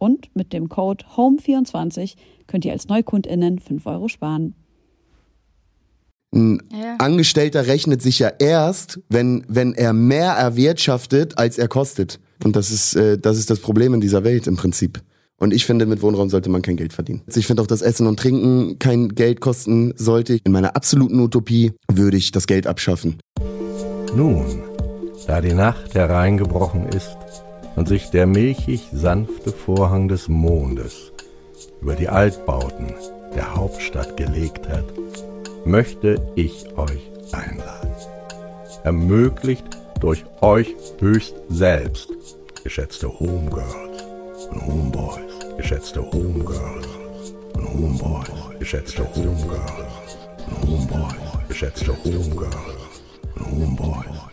Und mit dem Code HOME24 könnt ihr als NeukundInnen 5 Euro sparen. Ein ja. Angestellter rechnet sich ja erst, wenn, wenn er mehr erwirtschaftet, als er kostet. Und das ist, äh, das ist das Problem in dieser Welt im Prinzip. Und ich finde, mit Wohnraum sollte man kein Geld verdienen. Ich finde auch, dass Essen und Trinken kein Geld kosten sollte. In meiner absoluten Utopie würde ich das Geld abschaffen. Nun, da die Nacht hereingebrochen ist, und sich der milchig sanfte Vorhang des Mondes über die Altbauten der Hauptstadt gelegt hat, möchte ich euch einladen. Ermöglicht durch euch höchst selbst, geschätzte Homegirls und Homeboys, geschätzte Homegirls und Homeboys, geschätzte Homegirls und Homeboys, geschätzte Homegirls und Homeboys.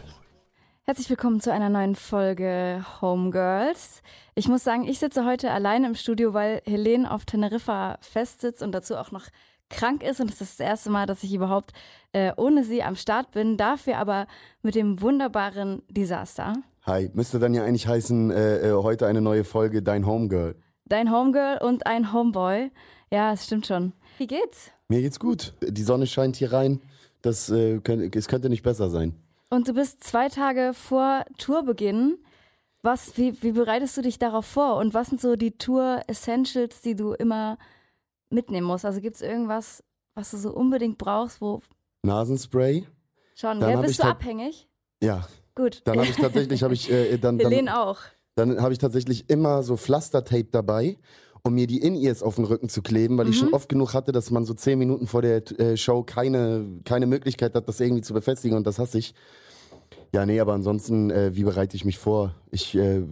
Herzlich willkommen zu einer neuen Folge Homegirls. Ich muss sagen, ich sitze heute alleine im Studio, weil Helene auf Teneriffa festsitzt und dazu auch noch krank ist. Und es ist das erste Mal, dass ich überhaupt äh, ohne sie am Start bin. Dafür aber mit dem wunderbaren Desaster. Hi, müsste dann ja eigentlich heißen, äh, äh, heute eine neue Folge Dein Homegirl. Dein Homegirl und ein Homeboy. Ja, es stimmt schon. Wie geht's? Mir geht's gut. Die Sonne scheint hier rein. Das, äh, es könnte nicht besser sein. Und du bist zwei Tage vor Tourbeginn. Was, wie, wie bereitest du dich darauf vor? Und was sind so die Tour-Essentials, die du immer mitnehmen musst? Also gibt es irgendwas, was du so unbedingt brauchst, wo. Nasenspray. Schon, ja, bist du abhängig? Ja. Gut. Dann habe ich tatsächlich, habe ich, äh, dann, dann, auch. Dann habe ich tatsächlich immer so Pflastertape dabei, um mir die In-Ears auf den Rücken zu kleben, weil mhm. ich schon oft genug hatte, dass man so zehn Minuten vor der äh, Show keine, keine Möglichkeit hat, das irgendwie zu befestigen und das hasse ich. Ja, nee, aber ansonsten, äh, wie bereite ich mich vor? Ich, äh,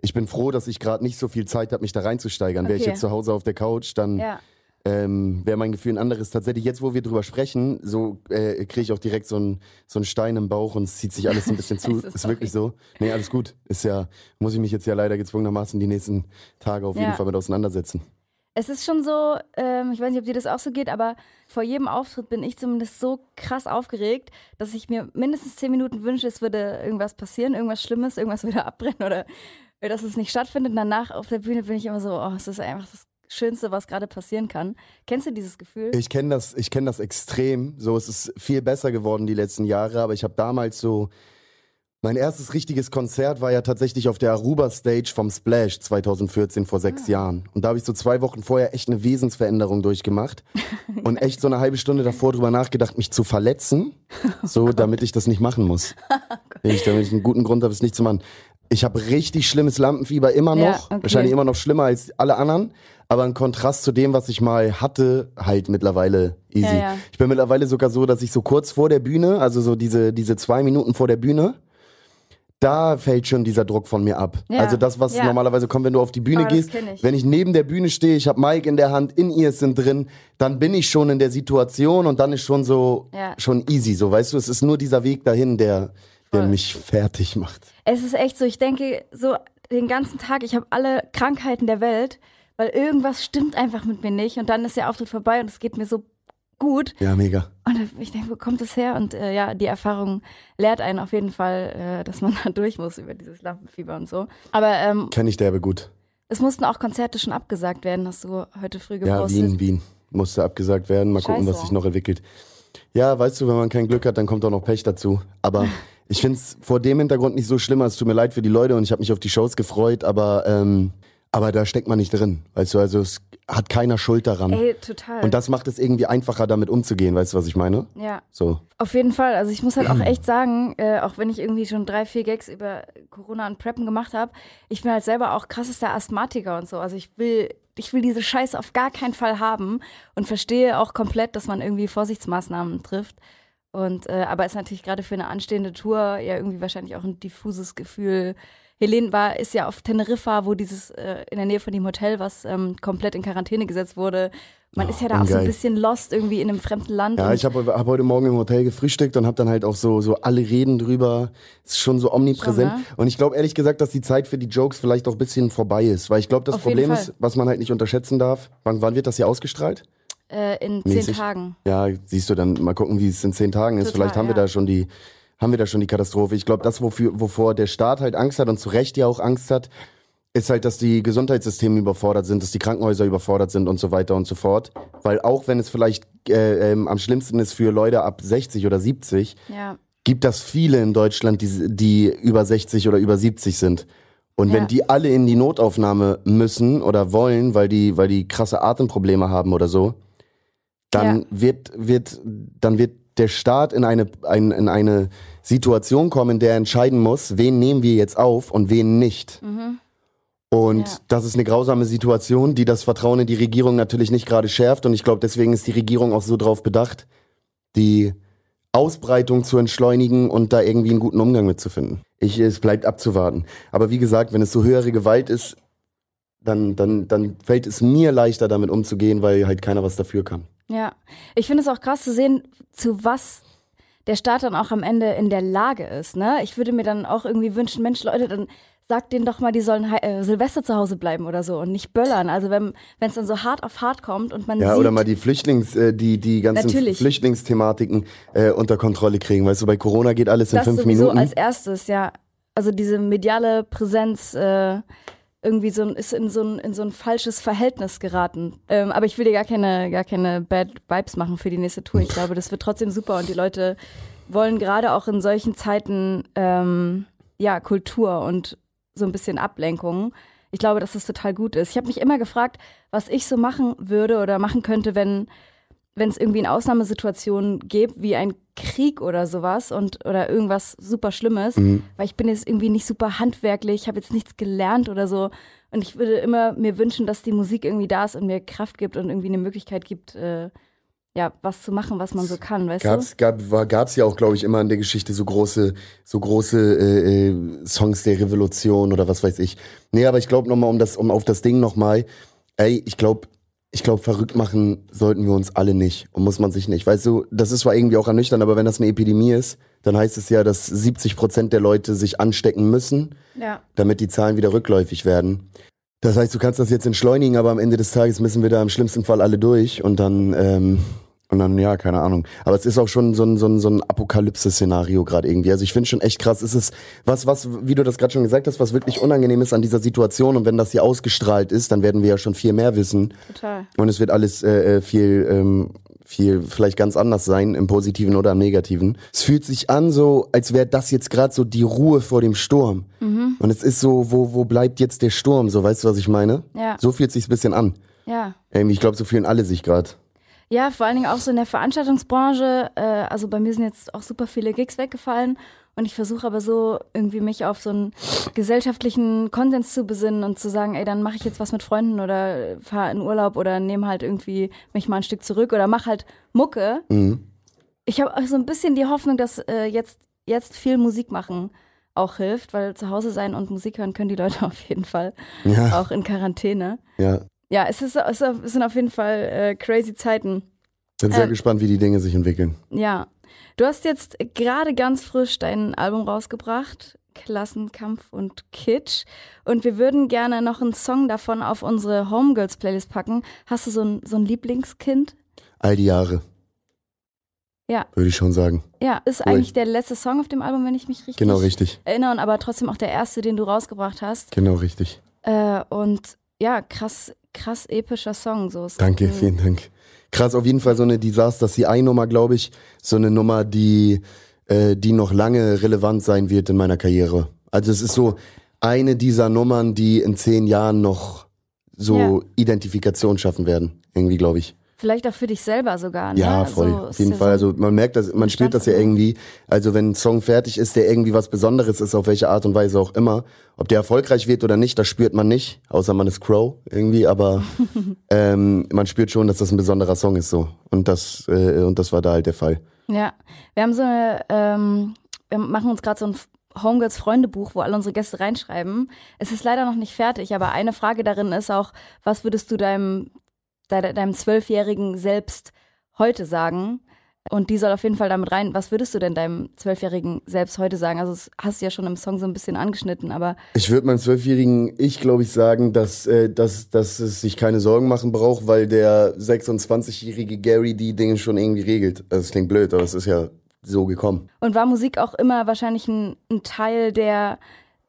ich bin froh, dass ich gerade nicht so viel Zeit habe, mich da reinzusteigern. Okay. Wäre ich jetzt zu Hause auf der Couch, dann ja. Ähm, wäre mein Gefühl ein anderes. Tatsächlich, jetzt wo wir drüber sprechen, so äh, kriege ich auch direkt so einen so Stein im Bauch und es zieht sich alles ein bisschen zu. ist, ist wirklich so. Nee, alles gut. Ist ja, muss ich mich jetzt ja leider gezwungenermaßen die nächsten Tage auf ja. jeden Fall mit auseinandersetzen. Es ist schon so, ähm, ich weiß nicht, ob dir das auch so geht, aber vor jedem Auftritt bin ich zumindest so krass aufgeregt, dass ich mir mindestens zehn Minuten wünsche, es würde irgendwas passieren, irgendwas Schlimmes, irgendwas würde abbrennen oder dass es nicht stattfindet. Und danach auf der Bühne bin ich immer so, oh, es ist einfach das Schönste, was gerade passieren kann. Kennst du dieses Gefühl? Ich kenne das, ich kenne das extrem. So, es ist viel besser geworden die letzten Jahre, aber ich habe damals so mein erstes richtiges Konzert war ja tatsächlich auf der Aruba Stage vom Splash 2014 vor sechs ah. Jahren. Und da habe ich so zwei Wochen vorher echt eine Wesensveränderung durchgemacht und echt so eine halbe Stunde davor drüber nachgedacht, mich zu verletzen, so damit ich das nicht machen muss. ich, damit ich einen guten Grund habe, es nicht zu machen. Ich habe richtig schlimmes Lampenfieber immer noch, ja, okay. wahrscheinlich immer noch schlimmer als alle anderen, aber ein Kontrast zu dem, was ich mal hatte, halt mittlerweile easy. Ja, ja. Ich bin mittlerweile sogar so, dass ich so kurz vor der Bühne, also so diese diese zwei Minuten vor der Bühne da fällt schon dieser Druck von mir ab. Ja. Also das, was ja. normalerweise kommt, wenn du auf die Bühne oh, gehst. Ich. Wenn ich neben der Bühne stehe, ich habe Mike in der Hand, in ihr sind drin, dann bin ich schon in der Situation und dann ist schon so ja. schon easy. So, weißt du, es ist nur dieser Weg dahin, der, der mich fertig macht. Es ist echt so, ich denke so den ganzen Tag, ich habe alle Krankheiten der Welt, weil irgendwas stimmt einfach mit mir nicht und dann ist der Auftritt vorbei und es geht mir so gut. Ja, mega. Und ich denke, wo kommt das her? Und äh, ja, die Erfahrung lehrt einen auf jeden Fall, äh, dass man da durch muss über dieses Lampenfieber und so. Aber ähm, kenne ich derbe gut. Es mussten auch Konzerte schon abgesagt werden, hast du heute früh gepostet. Ja, Wien, Wien musste abgesagt werden. Mal Scheiße. gucken, was sich noch entwickelt. Ja, weißt du, wenn man kein Glück hat, dann kommt auch noch Pech dazu. Aber ich finde es vor dem Hintergrund nicht so schlimm. Es tut mir leid für die Leute und ich habe mich auf die Shows gefreut, aber ähm, aber da steckt man nicht drin. Weißt du, also es hat keiner Schuld daran. Ey, total. Und das macht es irgendwie einfacher, damit umzugehen. Weißt du, was ich meine? ja. So. Auf jeden Fall. Also ich muss halt auch echt sagen, äh, auch wenn ich irgendwie schon drei, vier Gags über Corona und Preppen gemacht habe, ich bin halt selber auch krassester Asthmatiker und so. Also ich will, ich will diese Scheiße auf gar keinen Fall haben und verstehe auch komplett, dass man irgendwie Vorsichtsmaßnahmen trifft. Und äh, aber ist natürlich gerade für eine anstehende Tour ja irgendwie wahrscheinlich auch ein diffuses Gefühl. Helene war, ist ja auf Teneriffa, wo dieses äh, in der Nähe von dem Hotel, was ähm, komplett in Quarantäne gesetzt wurde. Man ist ja da auch so ein bisschen lost irgendwie in einem fremden Land. Ja, ich habe hab heute Morgen im Hotel gefrühstückt und habe dann halt auch so, so alle reden drüber. Ist schon so omnipräsent. Schon, ne? Und ich glaube ehrlich gesagt, dass die Zeit für die Jokes vielleicht auch ein bisschen vorbei ist. Weil ich glaube, das Auf Problem ist, was man halt nicht unterschätzen darf, wann, wann wird das hier ausgestrahlt? Äh, in zehn Mäßig. Tagen. Ja, siehst du, dann mal gucken, wie es in zehn Tagen ist. Total, Vielleicht haben wir ja. da schon die, haben wir da schon die Katastrophe. Ich glaube, das, wofür, wovor der Staat halt Angst hat und zu Recht ja auch Angst hat, ist halt, dass die Gesundheitssysteme überfordert sind, dass die Krankenhäuser überfordert sind und so weiter und so fort. Weil auch wenn es vielleicht äh, ähm, am schlimmsten ist für Leute ab 60 oder 70, Ja. gibt das viele in Deutschland, die, die über 60 oder über 70 sind. Und Ja. wenn die alle in die Notaufnahme müssen oder wollen, weil die, weil die krasse Atemprobleme haben oder so, dann Ja. wird, wird, dann wird der Staat in eine, ein, in eine Situation kommen, in der er entscheiden muss, wen nehmen wir jetzt auf und wen nicht. Und Ja. das ist eine grausame Situation, die das Vertrauen in die Regierung natürlich nicht gerade schärft. Und ich glaube, deswegen ist die Regierung auch so drauf bedacht, die Ausbreitung zu entschleunigen und da irgendwie einen guten Umgang mitzufinden. Ich, es bleibt abzuwarten. Aber wie gesagt, wenn es so höhere Gewalt ist, dann, dann, dann fällt es mir leichter, damit umzugehen, weil halt keiner was dafür kann. Ja. Ich finde es auch krass zu sehen, zu was der Staat dann auch am Ende in der Lage ist. Ne? Ich würde mir dann auch irgendwie wünschen, Mensch, Leute, dann sagt denen doch mal, die sollen äh, Silvester zu Hause bleiben oder so und nicht böllern. Also wenn es dann so hart auf hart kommt und man Ja, sieht, oder mal die Flüchtlings, äh, die, die ganzen Natürlich. Flüchtlingsthematiken äh, unter Kontrolle kriegen. Weißt du, bei Corona geht alles in das fünf sowieso Minuten. als erstes, ja. Also diese mediale Präsenz äh, irgendwie so ein, ist in so ein, in so ein falsches Verhältnis geraten. Ähm, aber ich will dir gar keine, gar keine Bad Vibes machen für die nächste Tour. Ich glaube, das wird trotzdem super und die Leute wollen gerade auch in solchen Zeiten ähm, ja Kultur und so ein bisschen Ablenkung. Ich glaube, dass das total gut ist. Ich habe mich immer gefragt, was ich so machen würde oder machen könnte, wenn wenn es irgendwie in Ausnahmesituationen gibt, wie ein Krieg oder sowas und oder irgendwas super Schlimmes, weil ich bin jetzt irgendwie nicht super handwerklich, habe jetzt nichts gelernt oder so. Und ich würde immer mir wünschen, dass die Musik irgendwie da ist und mir Kraft gibt und irgendwie eine Möglichkeit gibt, äh, ja, was zu machen, was man so kann, weißt Gab's, gab, war, gab's ja auch, glaube ich, immer in der Geschichte so große, so große äh, äh, Songs der Revolution oder was weiß ich. Nee, aber ich glaube nochmal, um das, um auf das Ding nochmal, ey, ich glaube, ich glaube, verrückt machen sollten wir uns alle nicht und muss man sich nicht. Weißt du, das ist zwar irgendwie auch ernüchternd, aber wenn das eine Epidemie ist, dann heißt es ja, dass 70 Prozent der Leute sich anstecken müssen? Ja. damit die Zahlen wieder rückläufig werden. Das heißt, du kannst das jetzt entschleunigen, aber am Ende des Tages müssen wir da im schlimmsten Fall alle durch und dann, ähm, und dann, ja, keine Ahnung. Aber es ist auch schon so ein, so ein, so ein Apokalypse-Szenario gerade irgendwie. Also ich finde schon echt krass. Es ist was, was, wie du das gerade schon gesagt hast, was wirklich unangenehm ist an dieser Situation. Und wenn das hier ausgestrahlt ist, dann werden wir ja schon viel mehr wissen. Total. Und es wird alles äh, äh, viel, ähm, viel vielleicht ganz anders sein, im Positiven oder im Negativen. Es fühlt sich an so, als wäre das jetzt gerade so die Ruhe vor dem Sturm. Und es ist so, wo, wo bleibt jetzt der Sturm? So, weißt du, was ich meine? Ja. So fühlt sich's ein bisschen an. Ja. Irgendwie, ich glaube, so fühlen alle sich gerade. Ja, vor allen Dingen auch so in der Veranstaltungsbranche. Äh, also bei mir sind jetzt auch super viele Gigs weggefallen und ich versuche aber so irgendwie mich auf so einen gesellschaftlichen Konsens zu besinnen und zu sagen, ey, dann mache ich jetzt was mit Freunden oder fahre in Urlaub oder nehme halt irgendwie mich mal ein Stück zurück oder mach halt Mucke. Mhm. Ich habe auch so ein bisschen die Hoffnung, dass äh, jetzt, jetzt viel Musik machen auch hilft, weil zu Hause sein und Musik hören können die Leute auf jeden Fall, Ja, auch in Quarantäne. ja. Ja, es, ist, es sind auf jeden Fall äh, crazy Zeiten. Bin sehr Ähm. gespannt, wie die Dinge sich entwickeln. Ja. Du hast jetzt gerade ganz frisch dein Album rausgebracht. Klassenkampf und Kitsch. Und wir würden gerne noch einen Song davon auf unsere Homegirls-Playlist packen. Hast du so ein, so ein Lieblingskind? All die Jahre. Ja. Würde ich schon sagen. Ja, ist Cool. eigentlich der letzte Song auf dem Album, wenn ich mich richtig Genau richtig. erinnere, und aber trotzdem auch der erste, den du rausgebracht hast. Genau richtig. Äh, und ja, krass, krass epischer Song. So. Es Danke, vielen Dank. Krass, auf jeden Fall so eine Disaster CI-Nummer, glaube ich. So eine Nummer, die, äh, die noch lange relevant sein wird in meiner Karriere. Also es ist so eine dieser Nummern, die in zehn Jahren noch so Ja. Identifikation schaffen werden. Irgendwie, glaube ich. Vielleicht auch für dich selber sogar. Ne? Ja, voll. Also, Auf jeden ja Fall. so- Also man merkt das, man spürt das ja irgendwie. Also wenn ein Song fertig ist, der irgendwie was Besonderes ist, auf welche Art und Weise auch immer, ob der erfolgreich wird oder nicht, das spürt man nicht, außer man ist Crow irgendwie, aber ähm, man spürt schon, dass das ein besonderer Song ist so. Und das, äh, und das war da halt der Fall. Ja, wir haben so eine, ähm, wir machen uns gerade so ein Homegirls Freundebuch, wo alle unsere Gäste reinschreiben. Es ist leider noch nicht fertig, aber eine Frage darin ist auch, was würdest du deinem, de, deinem zwölfjährigen Selbst heute sagen? Und die soll auf jeden Fall damit rein. Was würdest du denn deinem zwölfjährigen Selbst heute sagen? Also das hast du ja schon im Song so ein bisschen angeschnitten, aber Ich würde meinem zwölfjährigen Ich, glaube ich, sagen, dass, äh, dass, dass es sich keine Sorgen machen braucht, weil der 26-jährige Gary die Dinge schon irgendwie regelt. Also es klingt blöd, aber es ist ja so gekommen. Und war Musik auch immer wahrscheinlich ein, ein Teil, der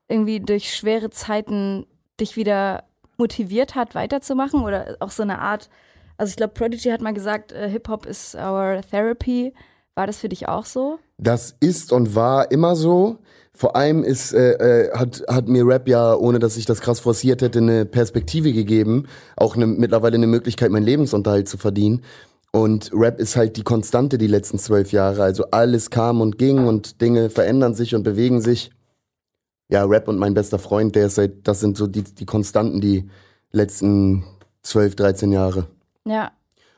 irgendwie durch schwere Zeiten dich wieder motiviert hat, weiterzumachen? Oder auch so eine Art, also ich glaube, Prodigy hat mal gesagt, äh, Hip-Hop is our therapy. War das für dich auch so? Das ist und war immer so. Vor allem ist, äh, äh, hat, hat mir Rap ja, ohne dass ich das krass forciert hätte, eine Perspektive gegeben. Auch eine, mittlerweile eine Möglichkeit, meinen Lebensunterhalt zu verdienen. Und Rap ist halt die Konstante die letzten zwölf Jahre. Also alles kam und ging und Dinge verändern sich und bewegen sich. Ja, Rap und mein bester Freund, der ist seit, das sind so die, die Konstanten die letzten zwölf, 13 Jahre. Ja,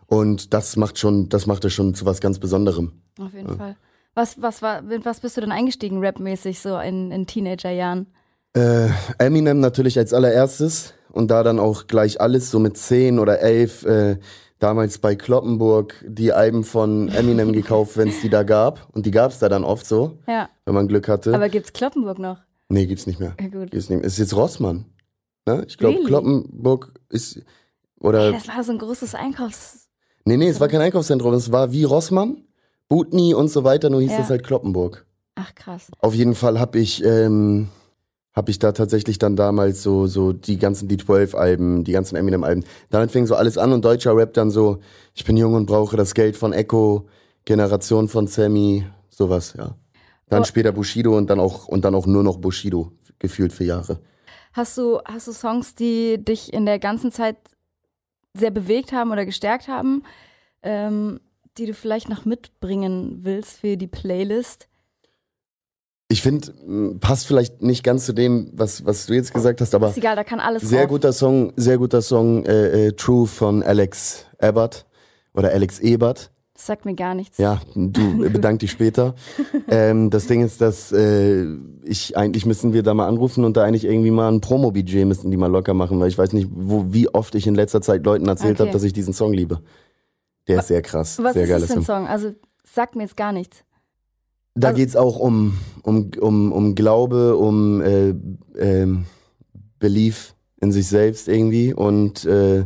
Und das macht schon, das macht es schon zu was ganz Besonderem. auf jeden Fall. Was, was, war, mit was bist du denn eingestiegen, rapmäßig, so in, in Teenagerjahren? Äh, Eminem natürlich als allererstes und da dann auch gleich alles, so mit 10 oder 11, äh, damals bei Kloppenburg die Alben von Eminem gekauft, wenn es die da gab. Und die gab es da dann oft so, Ja, wenn man Glück hatte. aber gibt's Kloppenburg noch? Nee, gibt's nicht mehr. Ja, gut. Gibt's nicht mehr. Ist jetzt Rossmann. Ne? Ich glaube, Really? Kloppenburg ist. Hey, Oder. das war so ein großes Einkaufs... Nee, nee, es war kein Einkaufszentrum. Es war wie Rossmann, Butni und so weiter, nur hieß Ja. das halt Kloppenburg. Ach, krass. Auf jeden Fall habe ich, ähm, hab ich da tatsächlich dann damals so, so die ganzen D12-Alben, die ganzen Eminem-Alben. Damit fing so alles an und deutscher Rap dann so, ich bin jung und brauche das Geld von Echo, Generation von Sammy, sowas, ja. Dann Oh. später Bushido und dann auch, und dann auch nur noch Bushido, gefühlt für Jahre. Hast du, hast du Songs, die dich in der ganzen Zeit sehr bewegt haben oder gestärkt haben, ähm, die du vielleicht noch mitbringen willst für die Playlist? Ich finde, passt vielleicht nicht ganz zu dem, was, was du jetzt gesagt hast, aber Ist egal, da kann alles Sehr drauf. guter Song, sehr guter Song, äh, äh, True von Alex Ebert oder Alex Ebert. Das sagt mir gar nichts. Ja, du bedank dich später. ähm, das Ding ist, dass äh, ich eigentlich müssen wir da mal anrufen und da eigentlich irgendwie mal ein Promo-Budget müssen die mal locker machen, weil ich weiß nicht, wo, wie oft ich in letzter Zeit Leuten erzählt Okay. habe, dass ich diesen Song liebe. Der ist sehr krass, Was sehr ist das für ein Song. Also sagt mir jetzt gar nichts. Da Also- geht's auch um, um, um, um Glaube, um äh, ähm, Belief in sich selbst irgendwie und äh,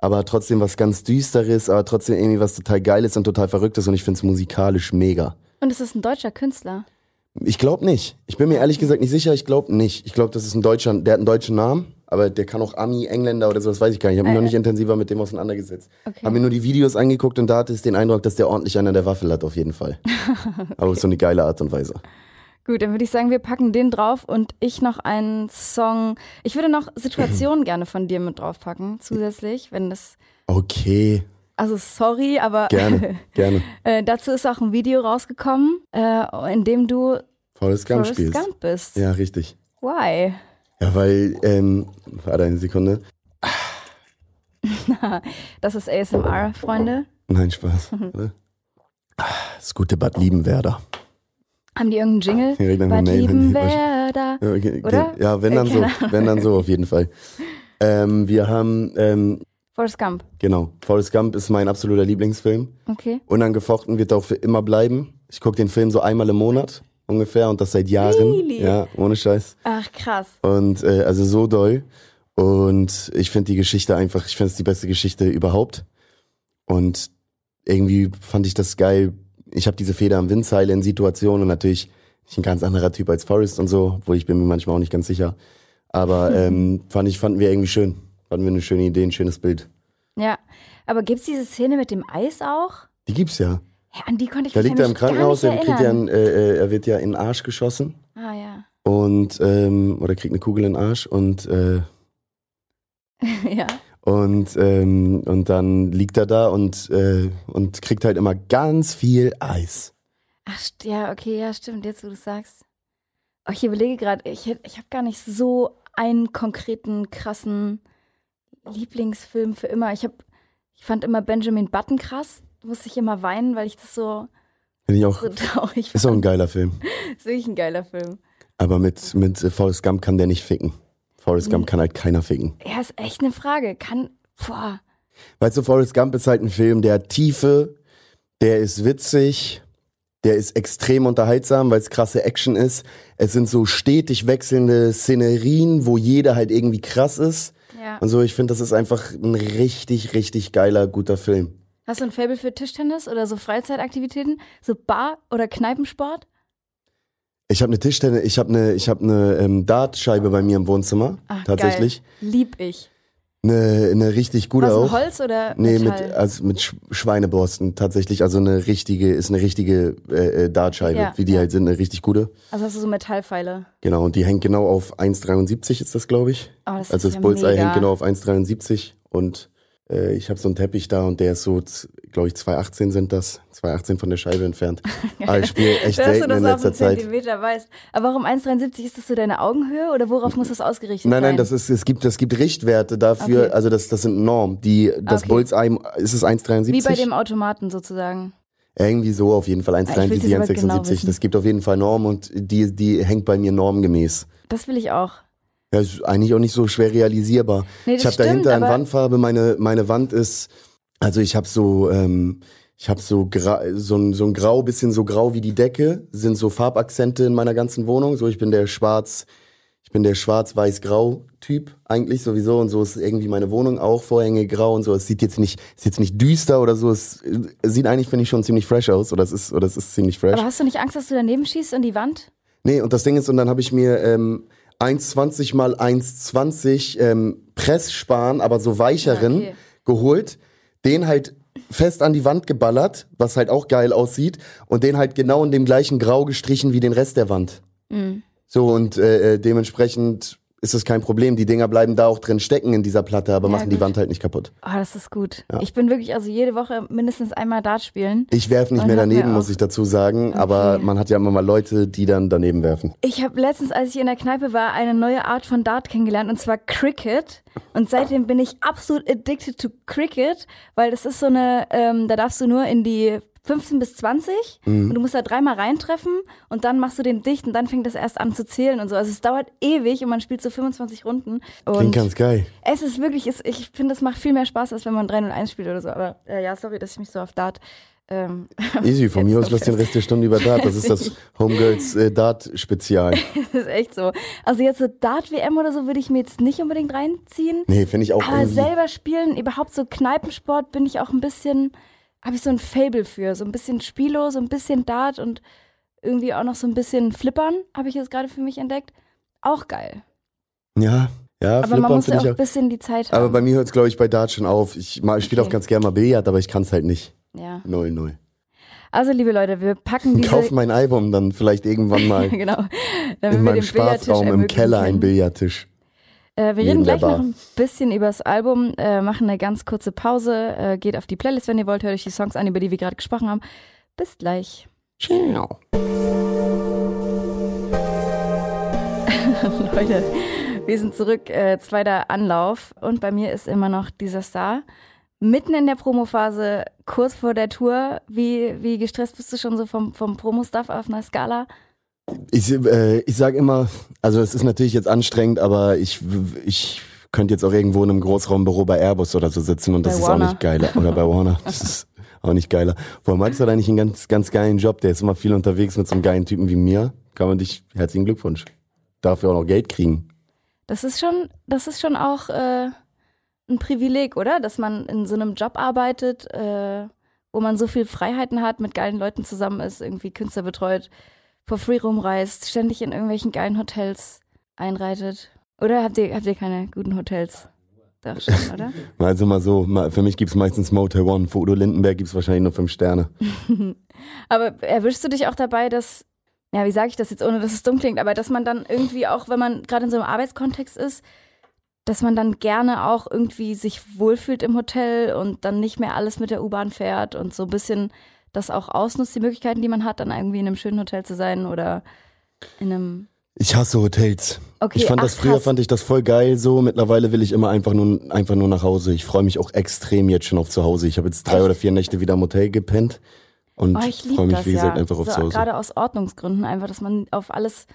aber trotzdem was ganz Düsteres, aber trotzdem irgendwie was total Geiles und total Verrücktes und ich find's musikalisch mega. Und es ist ein deutscher Künstler. Ich glaube nicht. Ich bin mir ehrlich gesagt nicht sicher. Ich glaube nicht. Ich glaube, das ist ein Deutscher, der hat einen deutschen Namen, aber der kann auch Ami, Engländer oder so, das weiß ich gar nicht. Ich habe mich Äh, noch nicht intensiver mit dem auseinandergesetzt. Okay. Habe mir nur die Videos angeguckt und da hatte ich den Eindruck, dass der ordentlich einer der Waffel hat, auf jeden Fall. aber auf so eine geile Art und Weise. Gut, dann würde ich sagen, wir packen den drauf und ich noch einen Song. Ich würde noch Situationen gerne von dir mit draufpacken, zusätzlich, wenn das. Okay, Also sorry, aber gerne, gerne. äh, dazu ist auch ein Video rausgekommen, äh, in dem du Forrest Gump Forrest spielst. Gump bist. Ja, richtig. Why? Ja, weil, ähm, warte eine Sekunde. Das ist ASMR, Freunde. Nein, Spaß. Das gute Bad Liebenwerder. Haben die irgendeinen Jingle? Bad man Mail- Liebenwerda. Ja, okay, Oder? Ja, wenn dann so, keine wenn dann so auf jeden Fall. Ähm, wir haben, ähm, Forrest Gump. genau, Forrest Gump ist mein absoluter Lieblingsfilm. Okay. Unangefochten wird auch für immer bleiben. Ich gucke den Film so einmal im Monat ungefähr und das seit Jahren. Really? Ja, ohne Scheiß. Ach, krass. Und äh, also so doll. Und ich finde die Geschichte einfach, ich finde es die beste Geschichte überhaupt. Und irgendwie fand ich das geil. Ich habe diese Feder am Windseil in Situationen und natürlich ich ein ganz anderer Typ als Forrest und so, obwohl ich bin mir manchmal auch nicht ganz sicher. Aber ähm, fand ich, fanden wir irgendwie schön. Fanden wir eine schöne Idee, ein schönes Bild. Ja. Aber gibt's diese Szene mit dem Eis auch? Die gibt's ja. Ja, an die konnte ich Da liegt er im Krankenhaus, er, kriegt ja einen, äh, äh, er wird ja in den Arsch geschossen Ah ja. und ähm, oder kriegt eine Kugel in den Arsch und äh, ja. Und, ähm, und dann liegt er da und, äh, und kriegt halt immer ganz viel Eis. Ach, ja, okay, ja, stimmt, jetzt wo du sagst. Oh, ich überlege gerade, ich, ich habe gar nicht so einen konkreten, krassen Lieblingsfilm für immer. Ich, hab, ich fand immer Benjamin Button krass. Musste ich immer weinen, weil ich das so, Finde ich auch, so traurig ist auch ein fand. geiler Film. Ist wirklich ein geiler Film. Aber mit, mit Forrest Gump kann der nicht ficken. Forrest Gump kann halt keiner ficken. Ja, ist echt eine Frage. Kann, boah, Weißt du, Forrest Gump ist halt ein Film, der hat Tiefe, der ist witzig, der ist extrem unterhaltsam, weil es krasse Action ist. Es sind so stetig wechselnde Szenerien, wo jeder halt irgendwie krass ist. ja. Und so, ich finde, das ist einfach ein richtig, richtig geiler, guter Film. Hast du ein Faible für Tischtennis oder so Freizeitaktivitäten? So Bar- oder Kneipensport? Ich habe eine Tischtennis, ich habe eine, ich habe eine ähm, Dartscheibe bei mir im Wohnzimmer, Ach, tatsächlich. Geil. Lieb ich. Eine, eine richtig gute Was, auch. Holz oder Nee, mit, also mit Sch Schweineborsten tatsächlich. Also eine richtige, ist eine richtige äh, äh, Dartscheibe, Ja, wie die ja. halt sind, eine richtig gute. also hast du so Metallpfeile? Genau, und die hängt genau auf 1,73 ist das, glaube ich. Oh, das also ist das ja Bullseye mega. hängt genau auf 1,73 und äh, ich habe so einen Teppich da und der ist so, glaube ich, 2,18 sind das. 2,18 von der Scheibe entfernt. Aber ich spiele echt Dass du selten das in auf letzter einen Zeit. Zentimeter weißt. Aber warum 1,73? Ist das so deine Augenhöhe oder worauf muss das ausgerichtet Nein, sein? nein, das ist, es gibt, es gibt Richtwerte dafür, Okay. also das, das sind Normen. Die, das Okay. Bullseye, ist es 1,73? Wie bei dem Automaten sozusagen. Irgendwie so auf jeden Fall, Ah, ich will's 1,73, jetzt aber genau 1,76. wissen. das gibt auf jeden Fall Normen und die, die hängt bei mir normgemäß. Das will ich auch. Ja, ist eigentlich auch nicht so schwer realisierbar. Nee, ich habe dahinter eine Wandfarbe, meine, meine Wand ist, also ich habe so, ähm, ich habe so, so, ein, so ein Grau, bisschen so grau wie die Decke, sind so Farbakzente in meiner ganzen Wohnung. So, ich bin der schwarz, ich bin der schwarz-weiß-grau-Typ eigentlich sowieso und so ist irgendwie meine Wohnung auch, Vorhänge grau und so. Es sieht jetzt nicht, ist jetzt nicht düster oder so, es, es sieht eigentlich, finde ich, schon ziemlich fresh aus oder es ist, oder es ist ziemlich fresh. Aber hast du nicht Angst, dass du daneben schießt in die Wand? Nee, und das Ding ist, und dann habe ich mir ähm, 1,20 mal 1,20 ähm, Pressspan, aber so weicheren, Ja, okay. geholt, den halt fest an die Wand geballert, was halt auch geil aussieht, und den halt genau in dem gleichen Grau gestrichen wie den Rest der Wand. Mhm. So, und äh, äh, dementsprechend ist das kein Problem. Die Dinger bleiben da auch drin stecken in dieser Platte, aber Ja, machen die gut. Wand halt nicht kaputt. Oh, das ist gut. Ja. Ich bin wirklich also jede Woche mindestens einmal Dart spielen. Ich werfe nicht mehr daneben, muss ich dazu sagen, aber Okay. man hat ja immer mal Leute, die dann daneben werfen. Ich habe letztens, als ich in der Kneipe war, eine neue Art von Dart kennengelernt und zwar Cricket. Und seitdem bin ich absolut addicted to Cricket, weil das ist so eine, ähm, da darfst du nur in die 15 bis 20 Mhm. und du musst da dreimal reintreffen und dann machst du den dicht und dann fängt das erst an zu zählen und so. Also es dauert ewig und man spielt so 25 Runden. Und Klingt ganz geil. es ist wirklich, es, ich finde, es macht viel mehr Spaß, als wenn man 3-0-1 spielt oder so. Aber äh, ja, sorry, dass ich mich so auf Dart. Ähm, Easy, von mir aus lass den. Rest der Stunde über Dart. Das ist das Homegirls äh, Dart-Spezial. das ist echt so. Also jetzt so Dart-WM oder so würde ich mir jetzt nicht unbedingt reinziehen. Nee, finde ich auch Aber irgendwie. selber spielen, überhaupt so Kneipensport, bin ich auch ein bisschen, habe ich so ein Fable für. So ein bisschen Spielo, so ein bisschen Dart und irgendwie auch noch so ein bisschen Flippern, habe ich jetzt gerade für mich entdeckt. Auch geil. Ja, ja, Aber man Flippern muss ja auch ein auch. bisschen die Zeit haben. Aber bei mir hört es, glaube ich, bei Dart schon auf. Ich, ich spiele auch Okay. ganz gerne mal Billard, aber ich kann es halt nicht. ja. 0-0. Also, liebe Leute, wir packen diese. Kauf mein Album dann vielleicht irgendwann mal genau. Damit in meinem Spaßraum im Keller einen Billardtisch. Äh, wir reden gleich noch ein bisschen über das Album, äh, machen eine ganz kurze Pause, äh, geht auf die Playlist, wenn ihr wollt, hört euch die Songs an, über die wir gerade gesprochen haben. Bis gleich. Ciao. Leute, wir sind zurück, äh, zweiter Anlauf und bei mir ist immer noch dieser Star. Mitten in der Promophase, kurz vor der Tour, wie, wie gestresst bist du schon so vom, vom Promo-Stuff auf einer Skala? Ich, äh, ich sage immer, also es ist natürlich jetzt anstrengend, aber ich, ich könnte jetzt auch irgendwo in einem Großraumbüro bei Airbus oder so sitzen und das Bei ist Warner. auch nicht geiler. Oder bei Warner. Das ist auch nicht geiler. Vor allem Max hat eigentlich einen ganz, ganz geilen Job. Der ist immer viel unterwegs mit so einem geilen Typen wie mir. Kann man dich, herzlichen Glückwunsch. Dafür auch noch Geld kriegen. Das ist schon, das ist schon auch äh, ein Privileg, oder? Dass man in so einem Job arbeitet, äh, wo man so viel Freiheiten hat, mit geilen Leuten zusammen ist, irgendwie Künstler betreut, for free rumreist, ständig in irgendwelchen geilen Hotels einreitet. Oder habt ihr, habt ihr keine guten Hotels? Doch schon, oder? Also mal so, für mich gibt's meistens Motel One. Für Udo Lindenberg gibt's wahrscheinlich nur fünf Sterne. Aber erwischst du dich auch dabei, dass, ja, wie sage ich das jetzt, ohne dass es dumm klingt, aber dass man dann irgendwie auch, wenn man gerade in so einem Arbeitskontext ist, dass man dann gerne auch irgendwie sich wohlfühlt im Hotel und dann nicht mehr alles mit der U-Bahn fährt und so ein bisschen das auch ausnutzt, die Möglichkeiten, die man hat, dann irgendwie in einem schönen Hotel zu sein oder in einem. Ich hasse Hotels. Okay, ich fand ach, das früher krass. fand ich das voll geil so. Mittlerweile will ich immer einfach nur einfach nur nach Hause. Ich freue mich auch extrem jetzt schon auf zu Hause. Ich habe jetzt drei Echt? oder vier Nächte wieder im Hotel gepennt und Oh, ich freue mich das wie gesagt ja. einfach auf so, zu Hause. Gerade aus Ordnungsgründen einfach, dass man auf alles.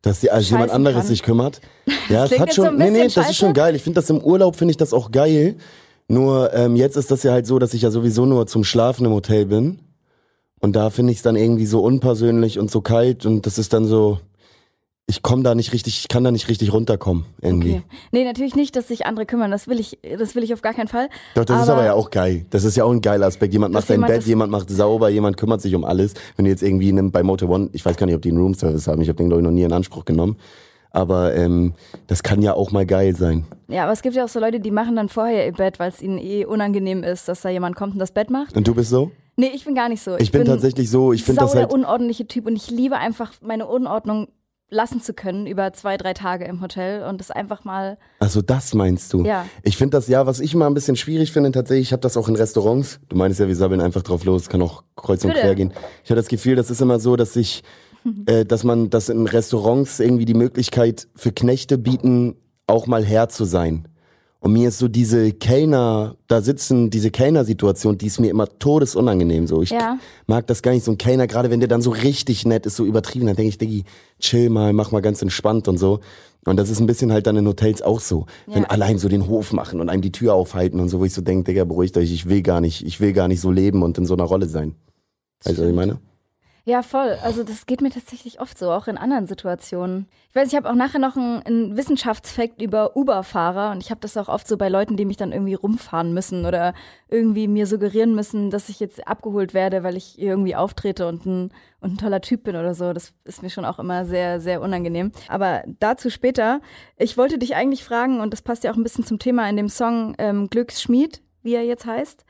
Dass die, also jemand anderes kann. sich kümmert. Ja, es klingt hat so schon, ein nee, nee, das ist schon geil. Ich finde das im Urlaub, finde ich das auch geil. Nur ähm, jetzt ist das ja halt so, dass ich ja sowieso nur zum Schlafen im Hotel bin. Und da finde ich es dann irgendwie so unpersönlich und so kalt und das ist dann so, ich komme da nicht richtig, ich kann da nicht richtig runterkommen irgendwie. Okay. Nee, natürlich nicht, dass sich andere kümmern. Das will ich, das will ich auf gar keinen Fall. Doch, das ist aber ja auch geil. Das ist ja auch ein geiler Aspekt. Jemand macht sein jemand Bett, jemand macht sauber, jemand kümmert sich um alles. Wenn du jetzt irgendwie in einem, bei Motor One, ich weiß gar nicht, ob die einen Roomservice haben, ich habe den glaube ich noch nie in Anspruch genommen. Aber ähm, das kann ja auch mal geil sein. Ja, aber es gibt ja auch so Leute, die machen dann vorher ihr Bett, weil es ihnen eh unangenehm ist, dass da jemand kommt und das Bett macht. Und du bist so? Nee, ich bin gar nicht so. Ich, bin, tatsächlich so, ich finde das halt. der unordentliche Typ und ich liebe einfach meine Unordnung lassen zu können über zwei, drei Tage im Hotel und das einfach mal. Also das meinst du? Ja. Ich finde das ja, was ich mal ein bisschen schwierig finde, tatsächlich, ich habe das auch in Restaurants. Du meinst ja, wir sabbeln einfach drauf los, kann auch kreuz und Bitte. quer gehen. Ich habe das Gefühl, das ist immer so, dass ich, äh, dass man, dass in Restaurants irgendwie die Möglichkeit für Knechte bieten, auch mal Herr zu sein. Und mir ist so diese Kellner, da sitzen, diese Kellner-Situation, die ist mir immer todesunangenehm. So, ich Ja. mag das gar nicht, so ein Kellner, gerade wenn der dann so richtig nett ist, so übertrieben, dann denke ich, Diggi, chill mal, mach mal ganz entspannt und so. Und das ist ein bisschen halt dann in Hotels auch so. Wenn Ja. alle einem so den Hof machen und einem die Tür aufhalten und so, wo ich so denke, Digga, beruhigt euch, ich will gar nicht, ich will gar nicht so leben und in so einer Rolle sein. Weißt du, was ich meine? Ja, voll. Also das geht mir tatsächlich oft so, auch in anderen Situationen. Ich weiß, ich habe auch nachher noch einen, einen Wissenschaftsfakt über Uber-Fahrer und ich habe das auch oft so bei Leuten, die mich dann irgendwie rumfahren müssen oder irgendwie mir suggerieren müssen, dass ich jetzt abgeholt werde, weil ich irgendwie auftrete und ein, und ein toller Typ bin oder so. Das ist mir schon auch immer sehr, sehr unangenehm. Aber dazu später. Ich wollte dich eigentlich fragen, und das passt ja auch ein bisschen zum Thema in dem Song ähm, Glücksschmied, wie er jetzt heißt.